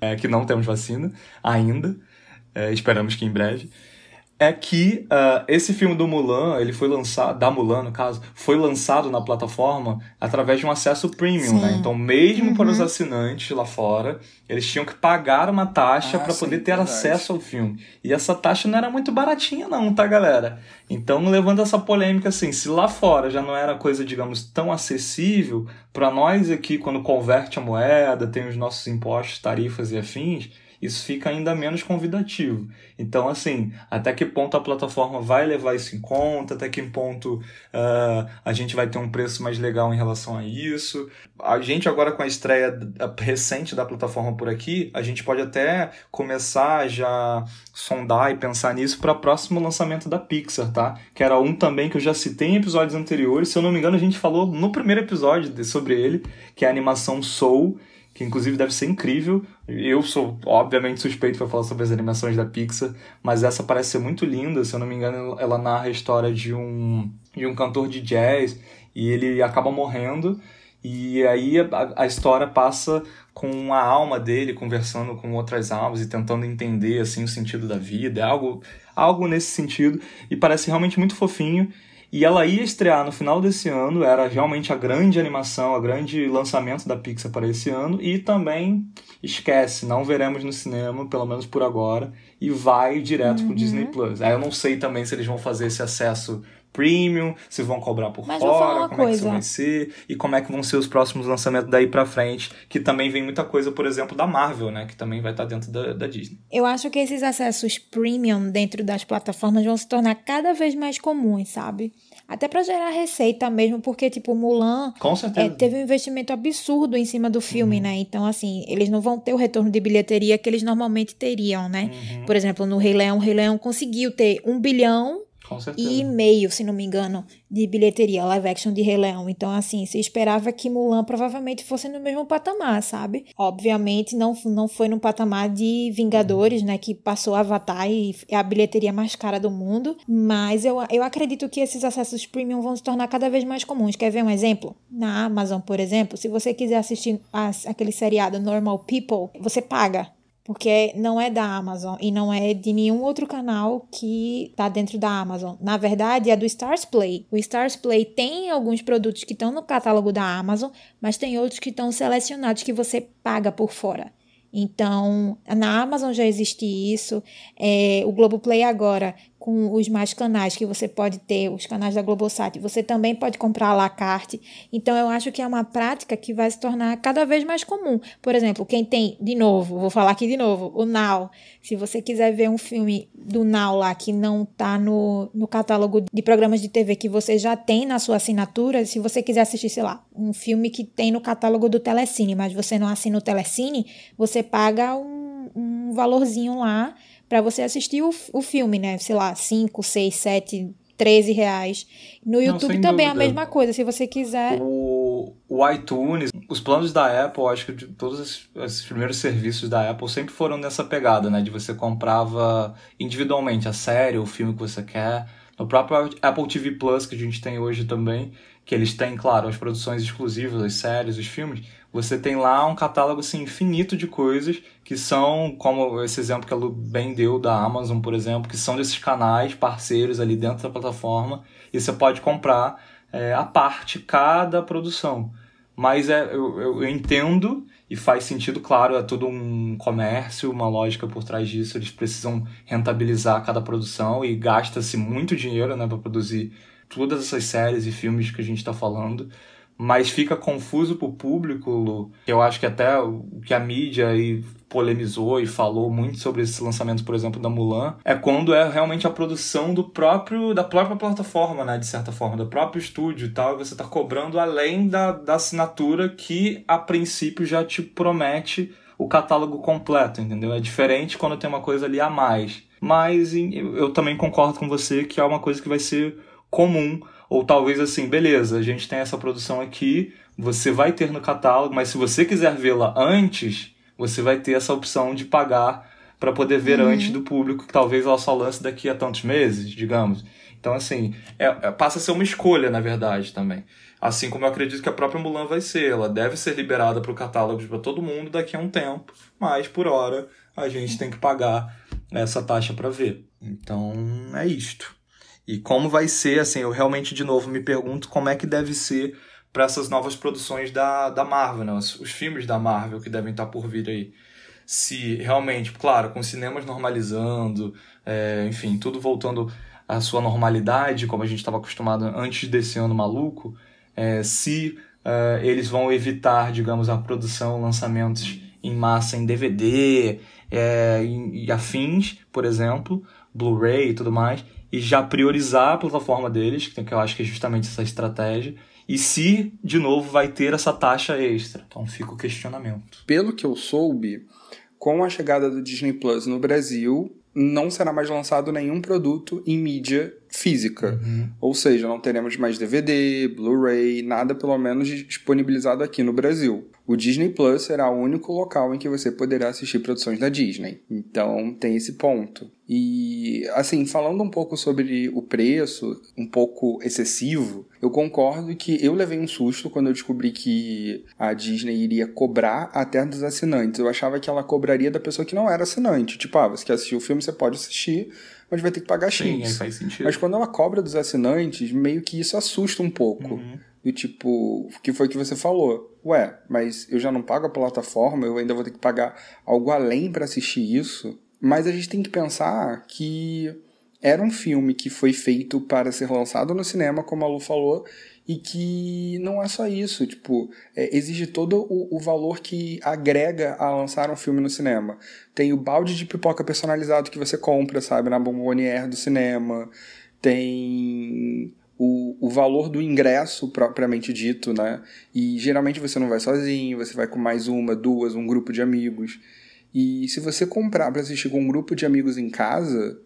é, que não temos vacina ainda, é, esperamos que em breve é que uh, esse filme do Mulan, ele foi lançado, da Mulan no caso, foi lançado na plataforma através de um acesso premium, né? Então, mesmo uhum. para os uhum. assinantes lá fora, eles tinham que pagar uma taxa ah, para poder ter verdade. acesso ao filme. E essa taxa não era muito baratinha não, tá, galera? Então, levando essa polêmica assim, se lá fora já não era coisa, digamos, tão acessível, para nós aqui, quando converte a moeda, tem os nossos impostos, tarifas e afins, isso fica ainda menos convidativo. Então, assim, até que ponto a plataforma vai levar isso em conta, até que ponto uh, a gente vai ter um preço mais legal em relação a isso. A gente agora com a estreia recente da plataforma por aqui, a gente pode até começar já sondar e pensar nisso para o próximo lançamento da Pixar, tá? Que era um também que eu já citei em episódios anteriores. Se eu não me engano, a gente falou no primeiro episódio sobre ele, que é a animação Soul que inclusive deve ser incrível. Eu sou, obviamente, suspeito para falar sobre as animações da Pixar, mas essa parece ser muito linda. Se eu não me engano, ela narra a história de um, de um cantor de jazz e ele acaba morrendo. E aí a, a história passa com a alma dele conversando com outras almas e tentando entender assim o sentido da vida, é algo, algo nesse sentido e parece realmente muito fofinho e ela ia estrear no final desse ano, era realmente a grande animação, a grande lançamento da Pixar para esse ano. E também esquece, não veremos no cinema, pelo menos por agora, e vai direto uhum. pro Disney Plus. Aí eu não sei também se eles vão fazer esse acesso premium, se vão cobrar por Mas fora, como coisa. é que isso vai ser e como é que vão ser os próximos lançamentos daí para frente, que também vem muita coisa, por exemplo, da Marvel, né, que também vai estar dentro da, da Disney. Eu acho que esses acessos premium dentro das plataformas vão se tornar cada vez mais comuns, sabe? Até para gerar receita mesmo, porque, tipo, Mulan é, teve um investimento absurdo em cima do filme, uhum. né? Então, assim, eles não vão ter o retorno de bilheteria que eles normalmente teriam, né? Uhum. Por exemplo, no Rei Leão, o Rei Leão conseguiu ter um bilhão Com certeza. E meio, se não me engano, de bilheteria, live action de Rei Leão. Então, assim, se esperava que Mulan provavelmente fosse no mesmo patamar, sabe? Obviamente, não, não foi no patamar de Vingadores, né? Que passou Avatar e é a bilheteria mais cara do mundo. Mas eu, eu acredito que esses acessos premium vão se tornar cada vez mais comuns. Quer ver um exemplo? Na Amazon, por exemplo, se você quiser assistir a, aquele seriado Normal People, você paga porque não é da Amazon e não é de nenhum outro canal que tá dentro da Amazon. Na verdade, é do Stars Play. O Stars Play tem alguns produtos que estão no catálogo da Amazon, mas tem outros que estão selecionados que você paga por fora. Então, na Amazon já existe isso. É, o Globoplay agora com os mais canais que você pode ter, os canais da Globosat, você também pode comprar a la carte. Então eu acho que é uma prática que vai se tornar cada vez mais comum. Por exemplo, quem tem, de novo, vou falar aqui de novo, o Now. Se você quiser ver um filme do Now lá que não está no, no catálogo de programas de TV que você já tem na sua assinatura, se você quiser assistir, sei lá, um filme que tem no catálogo do Telecine, mas você não assina o Telecine, você paga um, um valorzinho lá para você assistir o, o filme, né? Sei lá, 5, 6, 7, 13 reais. No YouTube Não, também é a mesma coisa, se você quiser. O, o iTunes, os planos da Apple, acho que de todos esses, esses, primeiros serviços da Apple sempre foram nessa pegada, né? De você comprava individualmente a série, o filme que você quer. No próprio Apple TV Plus, que a gente tem hoje também, que eles têm, claro, as produções exclusivas, as séries, os filmes, você tem lá um catálogo assim, infinito de coisas que são, como esse exemplo que a Lu bem deu da Amazon, por exemplo, que são desses canais parceiros ali dentro da plataforma e você pode comprar é, a parte cada produção. Mas é, eu, eu, eu entendo e faz sentido, claro, é todo um comércio, uma lógica por trás disso. Eles precisam rentabilizar cada produção e gasta-se muito dinheiro né, para produzir todas essas séries e filmes que a gente está falando mas fica confuso para o público. Eu acho que até o que a mídia aí polemizou e falou muito sobre esses lançamentos, por exemplo, da Mulan, é quando é realmente a produção do próprio da própria plataforma, né, de certa forma, do próprio estúdio e tal, e você está cobrando além da, da assinatura que a princípio já te promete o catálogo completo, entendeu? É diferente quando tem uma coisa ali a mais. Mas eu também concordo com você que é uma coisa que vai ser comum ou talvez assim, beleza, a gente tem essa produção aqui, você vai ter no catálogo, mas se você quiser vê-la antes, você vai ter essa opção de pagar para poder ver uhum. antes do público, que talvez ela só lance daqui a tantos meses, digamos. Então, assim, é, é, passa a ser uma escolha, na verdade, também. Assim como eu acredito que a própria Mulan vai ser. Ela deve ser liberada para o catálogo para todo mundo daqui a um tempo, mas por hora a gente tem que pagar essa taxa para ver. Então, é isto. E como vai ser, assim, eu realmente de novo me pergunto como é que deve ser para essas novas produções da, da Marvel, né? os, os filmes da Marvel que devem estar por vir aí. Se realmente, claro, com cinemas normalizando, é, enfim, tudo voltando à sua normalidade, como a gente estava acostumado antes desse ano maluco, é, se é, eles vão evitar, digamos, a produção, lançamentos em massa em DVD é, e, e afins, por exemplo, Blu-ray e tudo mais, e já priorizar a plataforma deles, que eu acho que é justamente essa estratégia, e se, de novo, vai ter essa taxa extra. Então fica o questionamento. Pelo que eu soube, com a chegada do Disney Plus no Brasil, não será mais lançado nenhum produto em mídia física. Uhum. Ou seja, não teremos mais DVD, Blu-ray, nada pelo menos disponibilizado aqui no Brasil. O Disney Plus será o único local em que você poderá assistir produções da Disney. Então tem esse ponto. E assim, falando um pouco sobre o preço, um pouco excessivo, eu concordo que eu levei um susto quando eu descobri que a Disney iria cobrar até dos assinantes. Eu achava que ela cobraria da pessoa que não era assinante. Tipo, ah, você quer assistir o filme, você pode assistir, mas vai ter que pagar X. Sim, faz sentido. Mas quando ela cobra dos assinantes, meio que isso assusta um pouco. Uhum. Do tipo, o que foi que você falou? Ué, mas eu já não pago a plataforma, eu ainda vou ter que pagar algo além para assistir isso. Mas a gente tem que pensar que era um filme que foi feito para ser lançado no cinema, como a Lu falou, e que não é só isso, tipo, é, exige todo o, o, valor que agrega a lançar um filme no cinema. Tem o balde de pipoca personalizado que você compra, sabe, na bombonière do cinema, tem o, o valor do ingresso propriamente dito, né? E geralmente você não vai sozinho, você vai com mais uma, duas, um grupo de amigos. E se você comprar para assistir com um grupo de amigos em casa,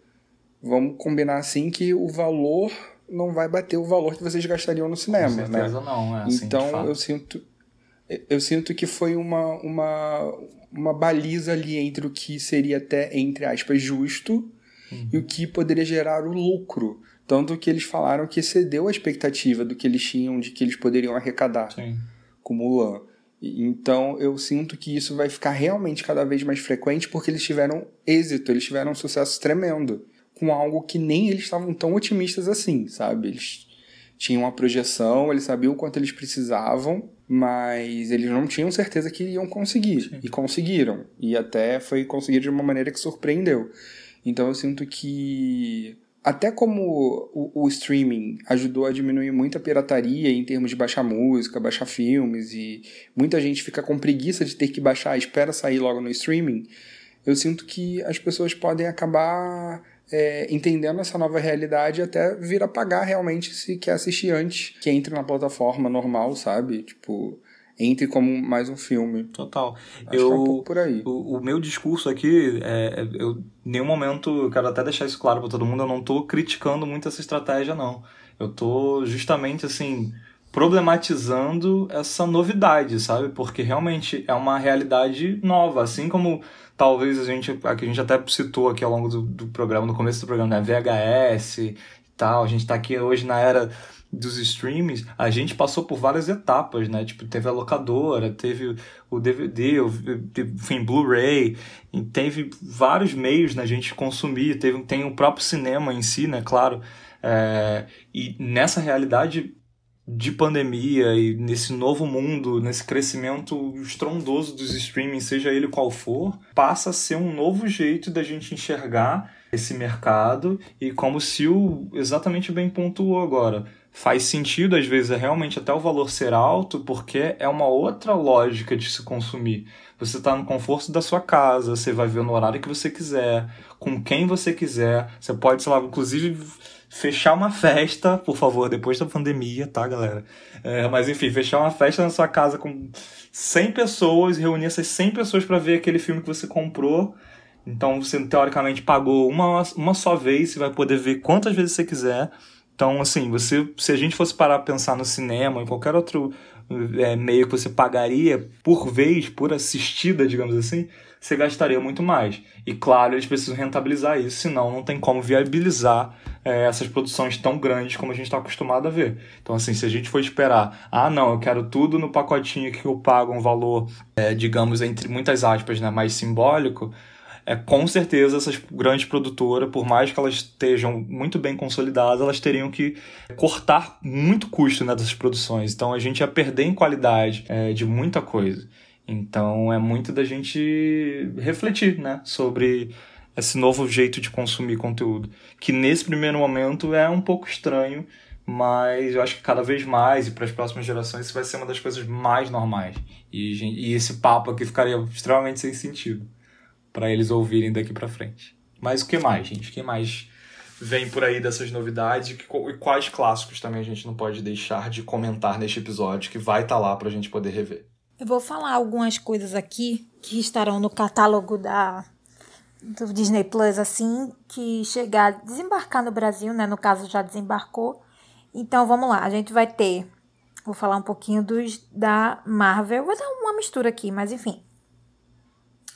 vamos combinar assim que o valor não vai bater o valor que vocês gastariam no cinema, Com né? certeza né? não, é assim, Então eu sinto eu sinto que foi uma, uma, uma baliza ali entre o que seria até, entre aspas, justo uhum. e o que poderia gerar o lucro. Tanto que eles falaram que excedeu a expectativa do que eles tinham de que eles poderiam arrecadar Sim. com Mulan. Então eu sinto que isso vai ficar realmente cada vez mais frequente porque eles tiveram êxito, eles tiveram um sucesso tremendo com algo que nem eles estavam tão otimistas assim, sabe? Eles tinham uma projeção, eles sabiam o quanto eles precisavam, mas eles não tinham certeza que iam conseguir. Sim. E conseguiram. E até foi conseguir de uma maneira que surpreendeu. Então eu sinto que até como o, o, streaming ajudou a diminuir muito a pirataria em termos de baixar música, baixar filmes, e muita gente fica com preguiça de ter que baixar, espera sair logo no streaming, eu sinto que as pessoas podem acabar é, entendendo essa nova realidade até vir a pagar realmente se quer assistir antes que entre na plataforma normal, sabe? Tipo, entre como mais um filme. Total. Acho eu, é um pouco por aí. O, o meu discurso aqui, é, eu, em nenhum momento, eu quero até deixar isso claro para todo mundo, eu não tô criticando muito essa estratégia, não. Eu tô justamente, assim, problematizando essa novidade, sabe? Porque realmente é uma realidade nova, assim como talvez a gente, a que a gente até citou aqui ao longo do, do programa, no começo do programa, né? VHS e tal, a gente tá aqui hoje na era dos streams, a gente passou por várias etapas, né? Tipo, teve a locadora, teve o DVD, o, enfim, Blu-ray, teve vários meios na né, gente consumir, teve, tem o próprio cinema em si, né? Claro. É, e nessa realidade de pandemia e nesse novo mundo, nesse crescimento estrondoso dos streamings, seja ele qual for, passa a ser um novo jeito da gente enxergar esse mercado e como se o exatamente bem pontuou agora faz sentido, às vezes, é realmente até o valor ser alto, porque é uma outra lógica de se consumir. Você está no conforto da sua casa, você vai ver no horário que você quiser, com quem você quiser. Você pode, sei lá, inclusive fechar uma festa, por favor, depois da pandemia, tá, galera? É, mas enfim, fechar uma festa na sua casa com 100 pessoas, reunir essas 100 pessoas para ver aquele filme que você comprou. Então você teoricamente pagou uma, uma só vez, você vai poder ver quantas vezes você quiser. Então, assim, você, se a gente fosse parar para pensar no cinema, em qualquer outro é, meio que você pagaria por vez, por assistida, digamos assim, você gastaria muito mais. E claro, eles precisam rentabilizar isso, senão não tem como viabilizar é, essas produções tão grandes como a gente está acostumado a ver. Então, assim, se a gente for esperar, ah, não, eu quero tudo no pacotinho que eu pago um valor, é, digamos, entre muitas aspas, né, mais simbólico, é, com certeza essas grandes produtoras, por mais que elas estejam muito bem consolidadas, elas teriam que cortar muito custo né, dessas produções. Então a gente ia perder em qualidade é, de muita coisa. Então é muito da gente refletir né, sobre esse novo jeito de consumir conteúdo, que nesse primeiro momento é um pouco estranho, mas eu acho que cada vez mais e para as próximas gerações isso vai ser uma das coisas mais normais. E, e esse papo aqui ficaria extremamente sem sentido para eles ouvirem daqui para frente. Mas o que mais, gente? O que mais vem por aí dessas novidades e quais clássicos também a gente não pode deixar de comentar neste episódio que vai estar tá lá para a gente poder rever? Eu vou falar algumas coisas aqui que estarão no catálogo da do Disney Plus assim que chegar desembarcar no Brasil, né? No caso já desembarcou. Então vamos lá, a gente vai ter vou falar um pouquinho dos da Marvel. Vou dar uma mistura aqui, mas enfim.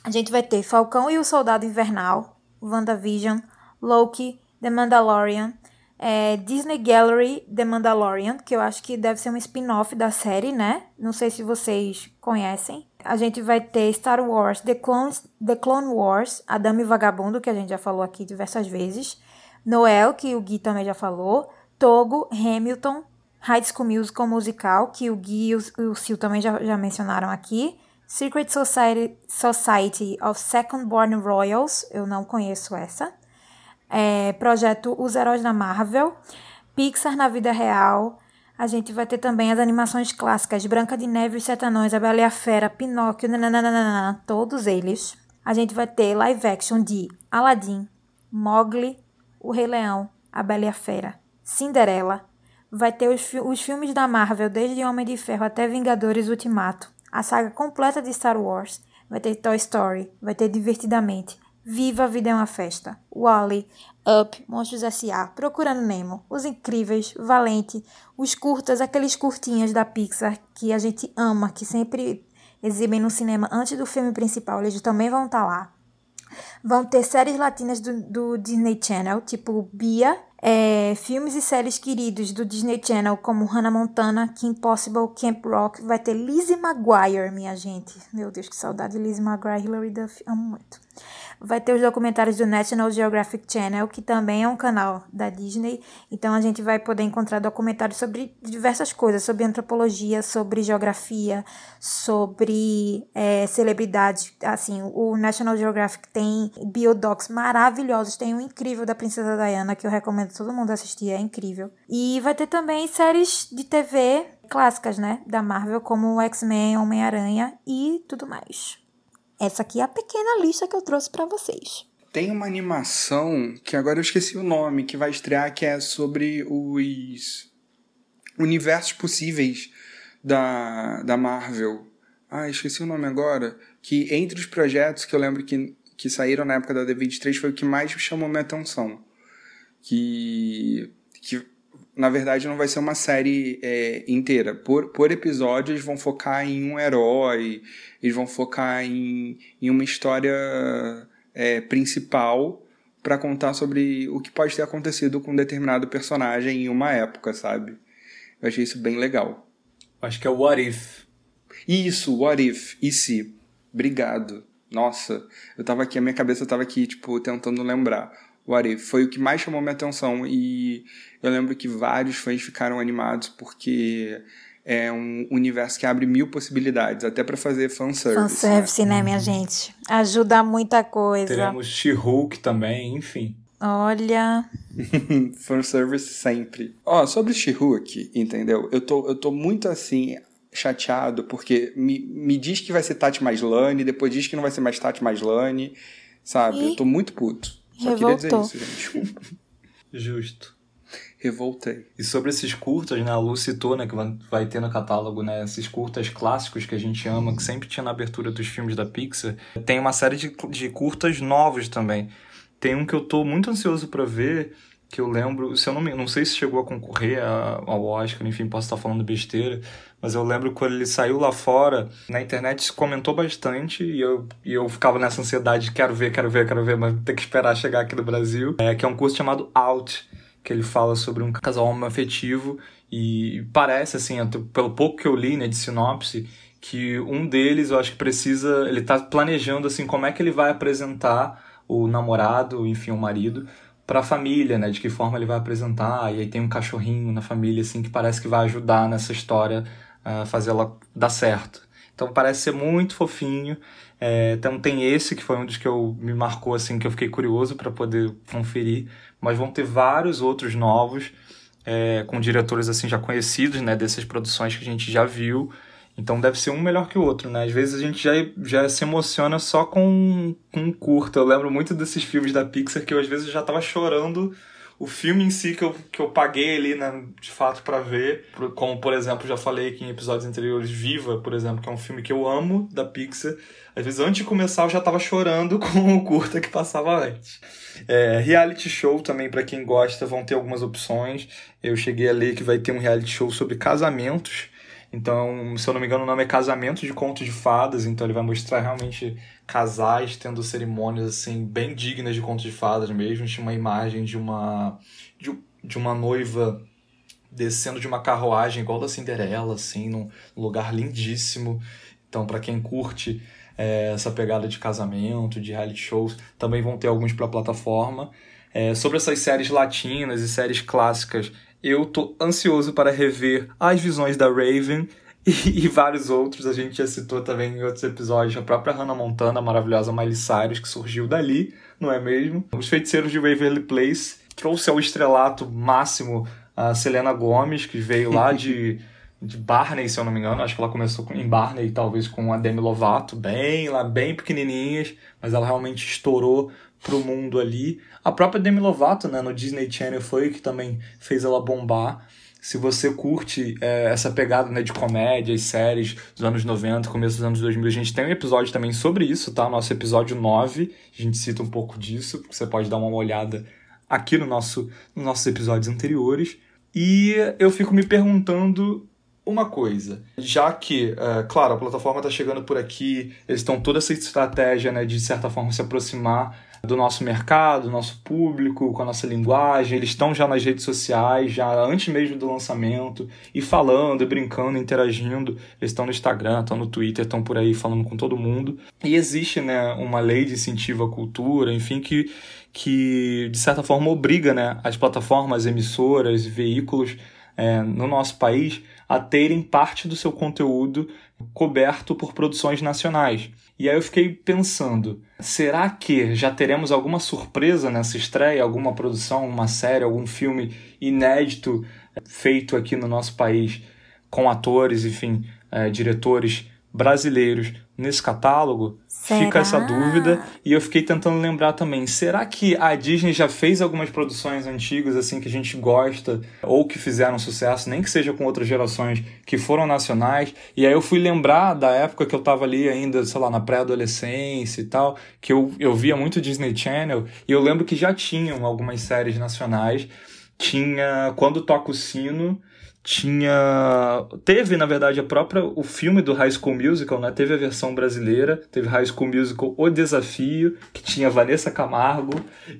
A gente vai ter Falcão e o Soldado Invernal, WandaVision, Loki, The Mandalorian, é, Disney Gallery The Mandalorian, que eu acho que deve ser um spin-off da série, né? Não sei se vocês conhecem. A gente vai ter Star Wars The, Clones, The Clone Wars, A Dama e Vagabundo, que a gente já falou aqui diversas vezes. Noel, que o Gui também já falou. Togo, Hamilton, High School Musical musical, que o Gui e o, o Sil também já, já mencionaram aqui. Secret Society, Society of Second Born Royals, eu não conheço essa. É, projeto Os Heróis da Marvel. Pixar na vida real. A gente vai ter também as animações clássicas Branca de Neve e Sete A Bela e a Fera, Pinóquio, nananana, todos eles. A gente vai ter live action de Aladdin, Mowgli, O Rei Leão, A Bela e a Fera, Cinderela. Vai ter os, os filmes da Marvel, desde Homem de Ferro até Vingadores Ultimato a saga completa de Star Wars, vai ter Toy Story, vai ter Divertidamente, Viva a Vida é uma Festa, Wally, Up, Monstros S.A., Procurando Nemo, Os Incríveis, Valente, os curtas, aqueles curtinhos da Pixar que a gente ama, que sempre exibem no cinema antes do filme principal, eles também vão estar tá lá. Vão ter séries latinas do, do Disney Channel, tipo Bia, é, filmes e séries queridos do Disney Channel, como Hannah Montana, Kim Possible, Camp Rock. Vai ter Lizzie McGuire, minha gente. Meu Deus, que saudade de Lizzie McGuire, Hilary Duff, amo muito. Vai ter os documentários do National Geographic Channel, que também é um canal da Disney. Então a gente vai poder encontrar documentários sobre diversas coisas, sobre antropologia, sobre geografia, sobre é, celebridades. Assim, o National Geographic tem biodocs maravilhosos. Tem um incrível da Princesa Diana, que eu recomendo todo mundo assistir, é incrível. E vai ter também séries de TV clássicas, né, da Marvel, como X-Men, Homem-Aranha e tudo mais. Essa aqui é a pequena lista que eu trouxe para vocês. Tem uma animação que agora eu esqueci o nome, que vai estrear, que é sobre os universos possíveis da, da Marvel. Ah, esqueci o nome agora. Que entre os projetos que eu lembro que, que saíram na época da D23 foi o que mais chamou minha atenção. Que, que na verdade, não vai ser uma série é, inteira. Por, por episódio, eles vão focar em um herói, eles vão focar em, em uma história é, principal para contar sobre o que pode ter acontecido com um determinado personagem em uma época, sabe? Eu achei isso bem legal. Acho que é o What If. Isso, What If. E se? Obrigado. Nossa, eu tava aqui, a minha cabeça tava aqui, tipo, tentando lembrar. What If foi o que mais chamou minha atenção e eu lembro que vários fãs ficaram animados porque é um universo que abre mil possibilidades, até para fazer fanservice. Fanservice, né? né, minha gente? Ajuda muita coisa. Teremos She-Hulk também, enfim. Olha. fanservice sempre. Ó, sobre She-Hulk, entendeu? Eu tô, eu tô muito assim chateado porque me, me diz que vai ser Tati mais Lane, depois diz que não vai ser mais Tati mais Lane, sabe? E? Eu tô muito puto. Só Revoltou. queria dizer isso, gente. Justo revoltei. E sobre esses curtas, né, a Lu citou, né, que vai ter no catálogo, né, esses curtas clássicos que a gente ama, que sempre tinha na abertura dos filmes da Pixar. Tem uma série de, de curtas novos também. Tem um que eu tô muito ansioso para ver, que eu lembro, se eu não me, não sei se chegou a concorrer ao Oscar, enfim, posso estar falando besteira, mas eu lembro quando ele saiu lá fora, na internet se comentou bastante e eu, e eu ficava nessa ansiedade, quero ver, quero ver, quero ver, mas tem que esperar chegar aqui no Brasil, é, que é um curso chamado Out, que ele fala sobre um casal homoafetivo e parece, assim, pelo pouco que eu li, né, de sinopse, que um deles, eu acho que precisa, ele tá planejando, assim, como é que ele vai apresentar o namorado, enfim, o marido, para a família, né, de que forma ele vai apresentar, e aí tem um cachorrinho na família, assim, que parece que vai ajudar nessa história a fazer ela dar certo. Então parece ser muito fofinho. É, então tem esse que foi um dos que eu me marcou assim que eu fiquei curioso para poder conferir mas vão ter vários outros novos, é, com diretores assim já conhecidos, né, dessas produções que a gente já viu. Então deve ser um melhor que o outro, né? Às vezes a gente já, já se emociona só com, com um curto. Eu lembro muito desses filmes da Pixar que eu às vezes já tava chorando o filme em si que eu, que eu paguei ali, né, de fato, para ver. Como, por exemplo, já falei aqui em episódios anteriores, Viva, por exemplo, que é um filme que eu amo da Pixar. Às vezes, antes de começar, eu já tava chorando com o curta que passava antes. É, reality show também, para quem gosta, vão ter algumas opções. Eu cheguei a ler que vai ter um reality show sobre casamentos. Então, se eu não me engano, o nome é Casamento de Contos de Fadas. Então, ele vai mostrar realmente casais tendo cerimônias assim bem dignas de Contos de Fadas mesmo. Tinha uma imagem de uma de, de uma noiva descendo de uma carruagem igual da Cinderela, assim, num lugar lindíssimo. Então, para quem curte é, essa pegada de casamento, de reality shows, também vão ter alguns para plataforma. É, sobre essas séries latinas e séries clássicas, eu tô ansioso para rever as visões da Raven e, e, vários outros. A gente já citou também em outros episódios a própria Hannah Montana, a maravilhosa Miley Cyrus, que surgiu dali, não é mesmo? Os Feiticeiros de Waverly Place trouxe ao estrelato máximo a Selena Gomez, que veio lá de, de Barney, se eu não me engano. Acho que ela começou em Barney, talvez com a Demi Lovato, bem lá, bem pequenininhas, mas ela realmente estourou pro mundo ali. A própria Demi Lovato, né, no Disney Channel foi que também fez ela bombar. Se você curte é, essa pegada né, de comédia séries dos anos 90, começo dos anos 2000, a gente tem um episódio também sobre isso, tá? Nosso episódio 9, a gente cita um pouco disso, você pode dar uma olhada aqui no nosso, nos nossos episódios anteriores. E eu fico me perguntando uma coisa, já que, é, claro, a plataforma está chegando por aqui, eles estão toda essa estratégia né, de certa forma, se aproximar do nosso mercado, do nosso público, com a nossa linguagem. Eles estão já nas redes sociais, já antes mesmo do lançamento, e falando, e brincando, interagindo. Eles estão no Instagram, estão no Twitter, estão por aí falando com todo mundo. E existe né, uma lei de incentivo à cultura, enfim, que, que de certa forma obriga né, as plataformas, emissoras, veículos é, no nosso país a terem parte do seu conteúdo coberto por produções nacionais. E aí eu fiquei pensando, será que já teremos alguma surpresa nessa estreia, alguma produção, uma série, algum filme inédito feito aqui no nosso país com atores, enfim, é, diretores brasileiros nesse catálogo? Será? Fica essa dúvida. E eu fiquei tentando lembrar também, será que a Disney já fez algumas produções antigas assim que a gente gosta ou que fizeram sucesso, nem que seja com outras gerações que foram nacionais? E aí eu fui lembrar da época que eu tava ali ainda, sei lá, na pré-adolescência e tal, que eu, eu via muito Disney Channel e eu lembro que já tinham algumas séries nacionais. Tinha Quando Toca o Sino, tinha teve na verdade a própria o filme do High School Musical né teve a versão brasileira teve High School Musical O Desafio que tinha Vanessa Camargo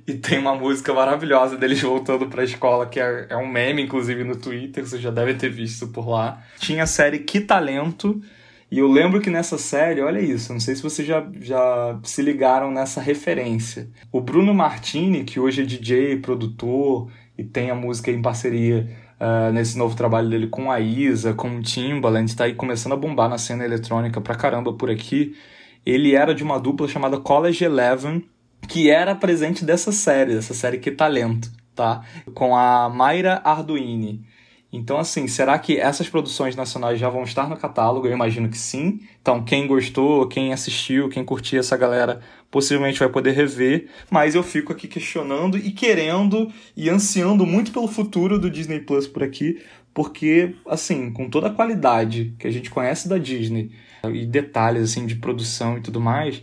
e tem uma música maravilhosa deles voltando para a escola que é, é um meme inclusive no Twitter você já deve ter visto por lá tinha a série Que Talento e eu lembro que nessa série, olha isso, não sei se vocês já, já se ligaram nessa referência. O Bruno Martini, que hoje é DJ, produtor e tem a música em parceria uh, nesse novo trabalho dele com a Isa, com o Timbaland, está aí começando a bombar na cena eletrônica pra caramba por aqui. Ele era de uma dupla chamada College Eleven, que era presente dessa série, dessa série Que Talento, tá? Com a Mayra Arduini. Então, assim, será que essas produções nacionais já vão estar no catálogo? Eu imagino que sim. Então, quem gostou, quem assistiu, quem curtiu essa galera, possivelmente vai poder rever. Mas eu fico aqui questionando e querendo e ansiando muito pelo futuro do Disney Plus por aqui, porque, assim, com toda a qualidade que a gente conhece da Disney e detalhes, assim, de produção e tudo mais,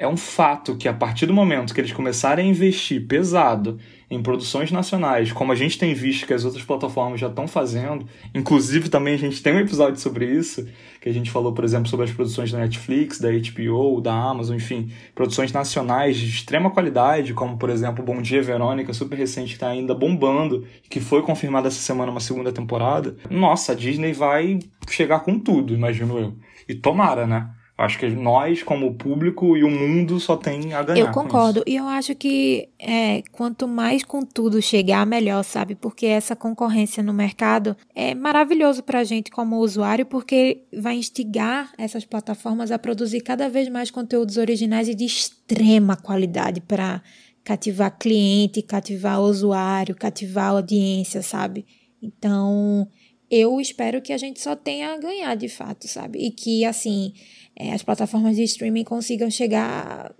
é um fato que a partir do momento que eles começarem a investir pesado em produções nacionais, como a gente tem visto que as outras plataformas já estão fazendo, inclusive também a gente tem um episódio sobre isso, que a gente falou, por exemplo, sobre as produções da Netflix, da HBO, da Amazon, enfim, produções nacionais de extrema qualidade, como por exemplo Bom Dia Verônica, super recente, que está ainda bombando, que foi confirmada essa semana uma segunda temporada. Nossa, a Disney vai chegar com tudo, imagino eu. E tomara, né? Acho que nós, como público e o mundo, só tem a ganhar. Eu concordo. E eu acho que é, quanto mais com tudo chegar, melhor, sabe? Porque essa concorrência no mercado é maravilhoso para a gente como usuário, porque vai instigar essas plataformas a produzir cada vez mais conteúdos originais e de extrema qualidade para cativar cliente, cativar usuário, cativar audiência, sabe? Então, eu espero que a gente só tenha a ganhar de fato, sabe? E que, assim é, as plataformas de streaming consigam chegar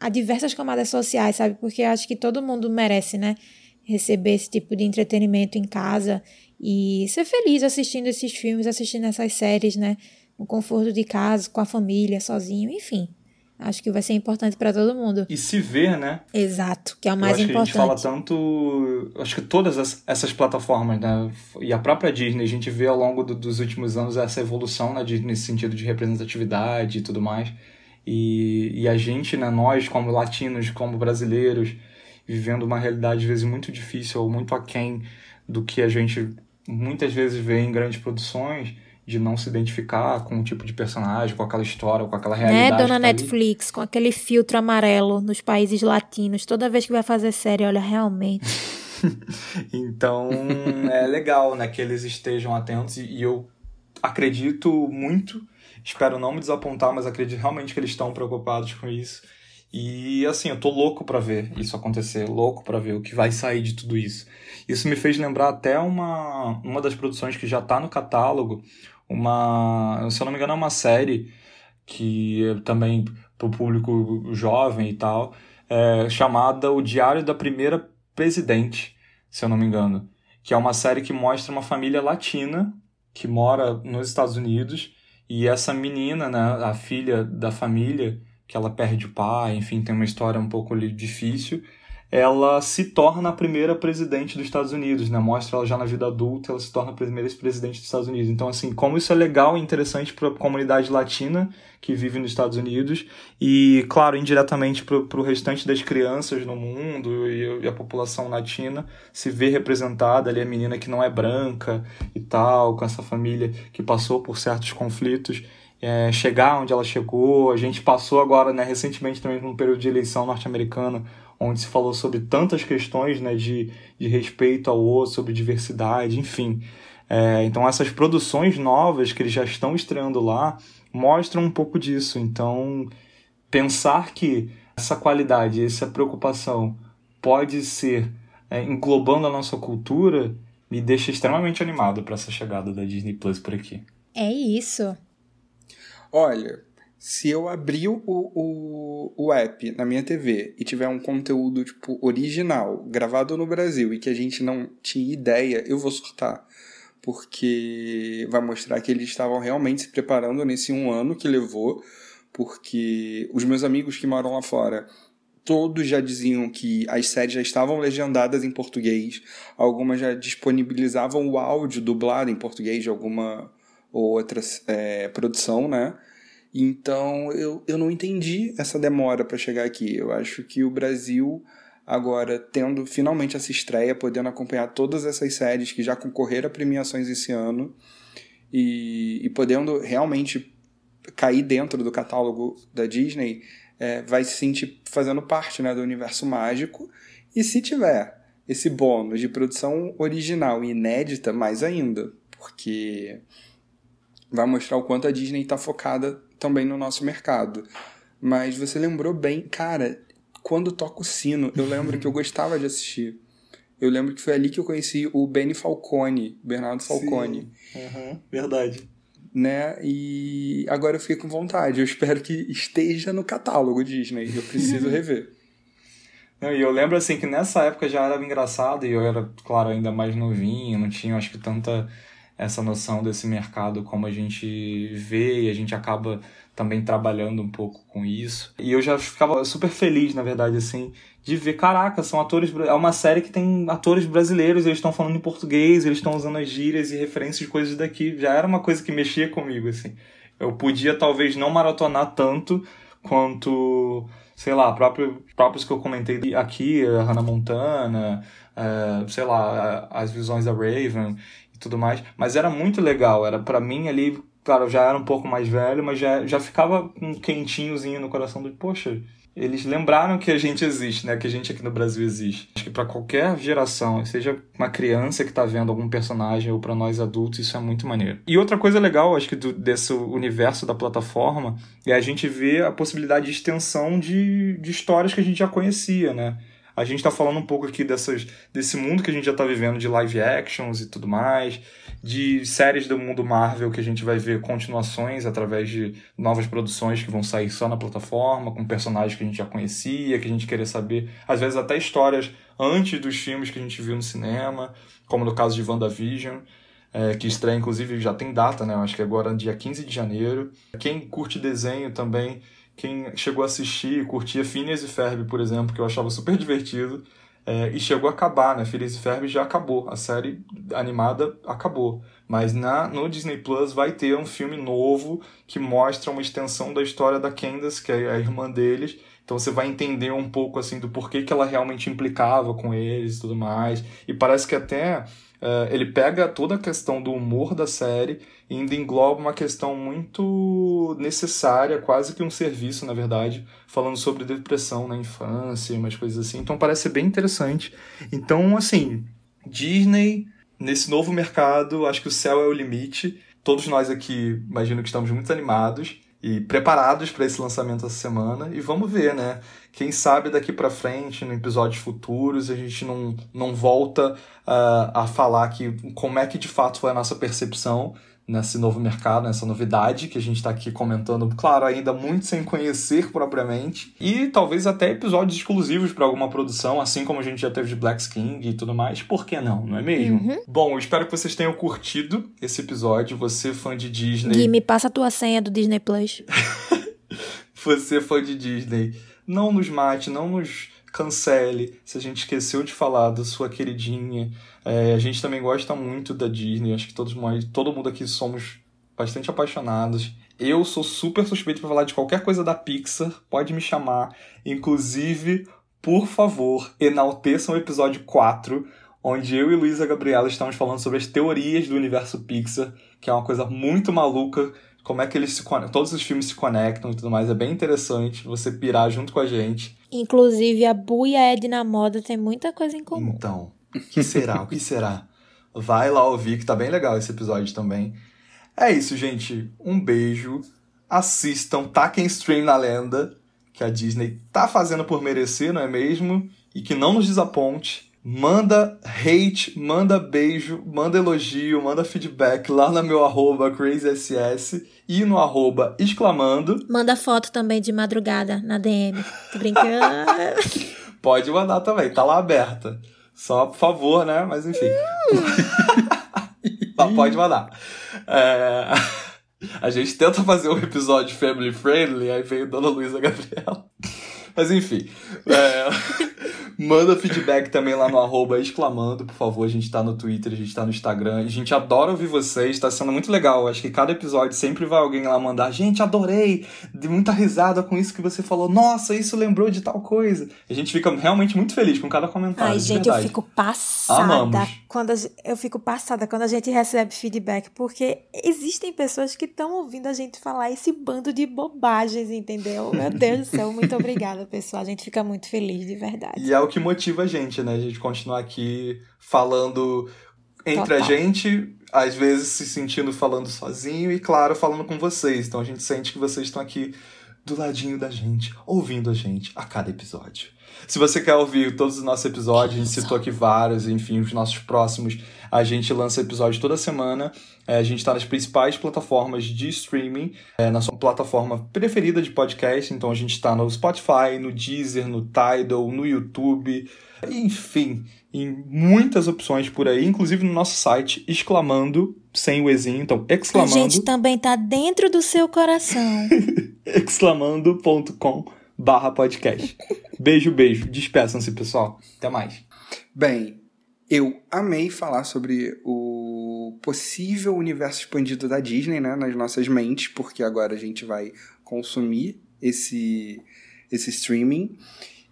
a diversas camadas sociais, sabe? Porque acho que todo mundo merece, né? Receber esse tipo de entretenimento em casa e ser feliz assistindo esses filmes, assistindo essas séries, né? No conforto de casa, com a família, sozinho, enfim. Acho que vai ser importante para todo mundo. E se ver, né? Exato, que é o mais importante. Que a gente fala tanto. Acho que todas as, essas plataformas, né? E a própria Disney, a gente vê ao longo do, dos últimos anos essa evolução na Disney nesse sentido de representatividade e tudo mais. E, e a gente, né, nós, como latinos, como brasileiros, vivendo uma realidade às vezes muito difícil ou muito aquém do que a gente muitas vezes vê em grandes produções de não se identificar com um tipo de personagem, com aquela história, com aquela né, realidade. Né, dona tá Netflix, ali. com aquele filtro amarelo nos países latinos, toda vez que vai fazer série, olha, realmente. então, é legal, né, que eles estejam atentos e eu acredito muito, espero não me desapontar, mas acredito realmente que eles estão preocupados com isso. E assim, eu tô louco para ver isso acontecer, louco para ver o que vai sair de tudo isso. Isso me fez lembrar até uma, uma das produções que já tá no catálogo, uma, se eu não me engano, é uma série que é também para o público jovem e tal, é, chamada O Diário da Primeira Presidente, se eu não me engano, que é uma série que mostra uma família latina que mora nos Estados Unidos e essa menina, né, a filha da família, que ela perde o pai, enfim, tem uma história um pouco difícil, ela se torna a primeira presidente dos Estados Unidos, né? Mostra ela já na vida adulta, ela se torna a primeira presidente dos Estados Unidos. Então, assim, como isso é legal e interessante para a comunidade latina que vive nos Estados Unidos e, claro, indiretamente para o restante das crianças no mundo e, e, a população latina se vê representada ali a menina que não é branca e tal, com essa família que passou por certos conflitos. É, chegar onde ela chegou, a gente passou agora, né, recentemente também num período de eleição norte-americana, onde se falou sobre tantas questões né, de, de respeito ao outro, sobre diversidade, enfim. É, então, essas produções novas que eles já estão estreando lá mostram um pouco disso. Então, pensar que essa qualidade, essa preocupação pode ser é, englobando a nossa cultura me deixa extremamente animado para essa chegada da Disney Plus por aqui. É isso. Olha, se eu abrir o, o, o app na minha TV e tiver um conteúdo tipo original, gravado no Brasil e que a gente não tinha ideia, eu vou surtar. Porque vai mostrar que eles estavam realmente se preparando nesse um ano que levou, porque os meus amigos que moram lá fora todos já diziam que as séries já estavam legendadas em português, algumas já disponibilizavam o áudio dublado em português de alguma ou outra é, produção, né? Então eu, eu não entendi essa demora para chegar aqui. Eu acho que o Brasil, agora tendo finalmente essa estreia, podendo acompanhar todas essas séries que já concorreram a premiações esse ano e, e podendo realmente cair dentro do catálogo da Disney, é, vai se sentir fazendo parte né, do universo mágico. E se tiver esse bônus de produção original e inédita, mais ainda, porque vai mostrar o quanto a Disney está focada também no nosso mercado. Mas você lembrou bem, cara, quando toca o sino, eu lembro que eu gostava de assistir. Eu lembro que foi ali que eu conheci o Benny Falcone, Bernardo Falcone. Uhum, verdade. Né? E agora eu fiquei com vontade. Eu espero que esteja no catálogo Disney. Eu preciso rever. Não, e eu lembro assim que nessa época já era engraçado e eu era, claro, ainda mais novinho, não tinha acho que tanta essa noção desse mercado como a gente vê e a gente acaba também trabalhando um pouco com isso. E eu já ficava super feliz, na verdade, assim, de ver, caraca, são atores. É uma série que tem atores brasileiros, eles estão falando em português, eles estão usando as gírias e referências de coisas daqui. Já era uma coisa que mexia comigo, assim. Eu podia talvez não maratonar tanto quanto, sei lá, próprio, próprios que eu comentei aqui, a Hannah Montana, uh, sei lá, as visões da Raven e tudo mais. Mas era muito legal, era para mim ali, claro, eu já era um pouco mais velho, mas já, já ficava um quentinhozinho no coração do, poxa, eles lembraram que a gente existe, né? Que a gente aqui no Brasil existe. Acho que para qualquer geração, seja uma criança que tá vendo algum personagem ou para nós adultos, isso é muito maneiro. E outra coisa legal, acho que do, desse universo da plataforma é a gente ver a possibilidade de extensão de, de histórias que a gente já conhecia, né? A gente está falando um pouco aqui dessas, desse mundo que a gente já está vivendo de live actions e tudo mais, de séries do mundo Marvel que a gente vai ver continuações através de novas produções que vão sair só na plataforma, com personagens que a gente já conhecia, que a gente queria saber, às vezes até histórias antes dos filmes que a gente viu no cinema, como no caso de WandaVision. É, que estreia, inclusive, já tem data, né? Acho que agora dia 15 de janeiro. Quem curte desenho também quem chegou a assistir curtia Phineas e Ferb, por exemplo, que eu achava super divertido, é, e chegou a acabar, né? Phineas e Ferb já acabou, a série animada acabou. Mas na, no Disney Plus vai ter um filme novo que mostra uma extensão da história da Candace, que é a irmã deles. Então você vai entender um pouco assim do porquê que ela realmente implicava com eles e tudo mais. E parece que até Uh, ele pega toda a questão do humor da série e ainda engloba uma questão muito necessária, quase que um serviço, na verdade, falando sobre depressão na infância e umas coisas assim. Então parece bem interessante. Então, assim, Disney, nesse novo mercado, acho que o céu é o limite. Todos nós aqui, imagino que estamos muito animados e preparados para esse lançamento essa semana e vamos ver, né? Quem sabe daqui para frente, em episódios futuros, a gente não, não volta uh, a falar que como é que de fato foi a nossa percepção nesse novo mercado, nessa novidade que a gente está aqui comentando, claro, ainda muito sem conhecer propriamente, e talvez até episódios exclusivos para alguma produção, assim como a gente já teve de Black King e tudo mais. Por que não, não é mesmo? Uhum. Bom, eu espero que vocês tenham curtido esse episódio. Você, fã de Disney. Gui, me passa a tua senha do Disney Plus. Você, fã de Disney, não nos mate, não nos cancele se a gente esqueceu de falar da sua queridinha. É, a gente também gosta muito da Disney, acho que todos, todo mundo aqui somos bastante apaixonados. Eu sou super suspeito para falar de qualquer coisa da Pixar, pode me chamar. Inclusive, por favor, enalteçam o episódio 4, onde eu e Luísa Gabriela estamos falando sobre as teorias do universo Pixar, que é uma coisa muito maluca, como é que eles se todos os filmes se conectam e tudo mais. É bem interessante você pirar junto com a gente. Inclusive, a Bu e a Edna Moda tem muita coisa em comum. Então, o que será? o que será? Vai lá ouvir, que tá bem legal esse episódio também. É isso, gente. Um beijo. Assistam, taquem stream na lenda, que a Disney tá fazendo por merecer, não é mesmo? E que não nos desaponte. Manda hate, manda beijo, manda elogio, manda feedback lá no meu arroba crazyss e no arroba exclamando. Manda foto também de madrugada na DM. Tô brincando. Pode mandar também, tá lá aberta. Só por favor, né? Mas enfim. Hum. Pode mandar. É... A gente tenta fazer um episódio family friendly, aí veio Dona Luísa Gabriela. Mas enfim. É... Manda feedback também lá no arroba exclamando, por favor. A gente tá no Twitter, a gente tá no Instagram. A gente adora ouvir vocês, tá sendo muito legal. Acho que cada episódio sempre vai alguém lá mandar. Gente, adorei! De muita risada com isso que você falou. Nossa, isso lembrou de tal coisa. A gente fica realmente muito feliz com cada comentário. Ai, gente, eu fico passada. Amamos. Quando a, eu fico passada quando a gente recebe feedback, porque existem pessoas que estão ouvindo a gente falar esse bando de bobagens, entendeu? Meu Deus do céu, muito obrigada, pessoal. A gente fica muito feliz, de verdade. E é o que motiva a gente, né? A gente continuar aqui falando entre Total. a gente, às vezes se sentindo falando sozinho e, claro, falando com vocês. Então a gente sente que vocês estão aqui do ladinho da gente, ouvindo a gente a cada episódio. Se você quer ouvir todos os nossos episódios, a gente citou aqui vários, enfim, os nossos próximos, a gente lança episódios toda semana. É, a gente está nas principais plataformas de streaming, é, na sua plataforma preferida de podcast. Então a gente está no Spotify, no Deezer, no Tidal, no YouTube, enfim, em muitas opções por aí, inclusive no nosso site, exclamando, sem o Ezinho, então exclamando. A gente também tá dentro do seu coração. exclamando.com barra podcast. Beijo, beijo. Despeçam-se, pessoal. Até mais. Bem, eu amei falar sobre o possível universo expandido da Disney, né, nas nossas mentes, porque agora a gente vai consumir esse, esse streaming.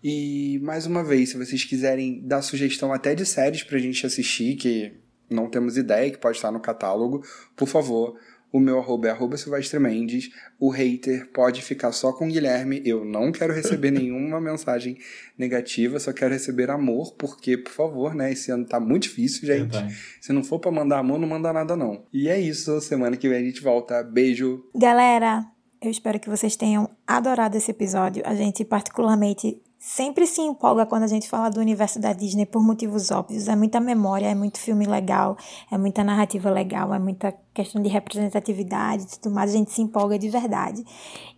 E mais uma vez, se vocês quiserem dar sugestão até de séries pra gente assistir, que não temos ideia, que pode estar no catálogo, por favor, o meu arroba é arroba Silvestre Mendes. O hater pode ficar só com o Guilherme. Eu não quero receber nenhuma mensagem negativa, só quero receber amor, porque, por favor, né? Esse ano tá muito difícil, gente. É Se não for para mandar amor, não manda nada, não. E é isso. Semana que vem a gente volta. Beijo. Galera, eu espero que vocês tenham adorado esse episódio. A gente, particularmente, sempre se empolga quando a gente fala do universo da Disney por motivos óbvios. É muita memória, é muito filme legal, é muita narrativa legal, é muita questão de representatividade e tudo mais. A gente se empolga de verdade.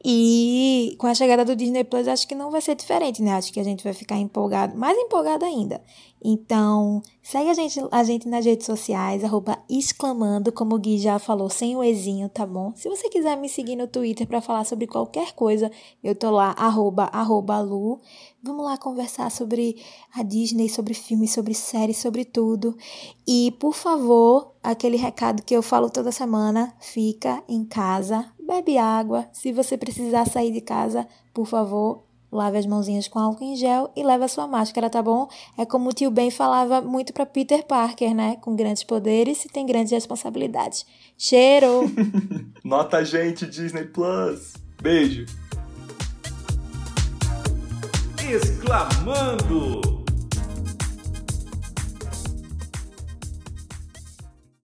E com a chegada do Disney Plus, acho que não vai ser diferente, né? Acho que a gente vai ficar empolgado, mais empolgado ainda. Então, segue a gente, a gente nas redes sociais, arroba exclamando, como o Gui já falou, sem o ezinho, tá bom? Se você quiser me seguir no Twitter para falar sobre qualquer coisa, eu tô lá, arroba, arroba Lu. Vamos lá conversar sobre a Disney, sobre filmes, sobre séries, sobre tudo. E, por favor, aquele recado que eu falo toda semana, fica em casa, bebe água. Se você precisar sair de casa, por favor, Lave as mãozinhas com álcool em gel e leve a sua máscara, tá bom? É como o tio Ben falava muito para Peter Parker, né? Com grandes poderes e tem grandes responsabilidades. Cheiro! Nota a gente, Disney Plus! Beijo! Exclamando!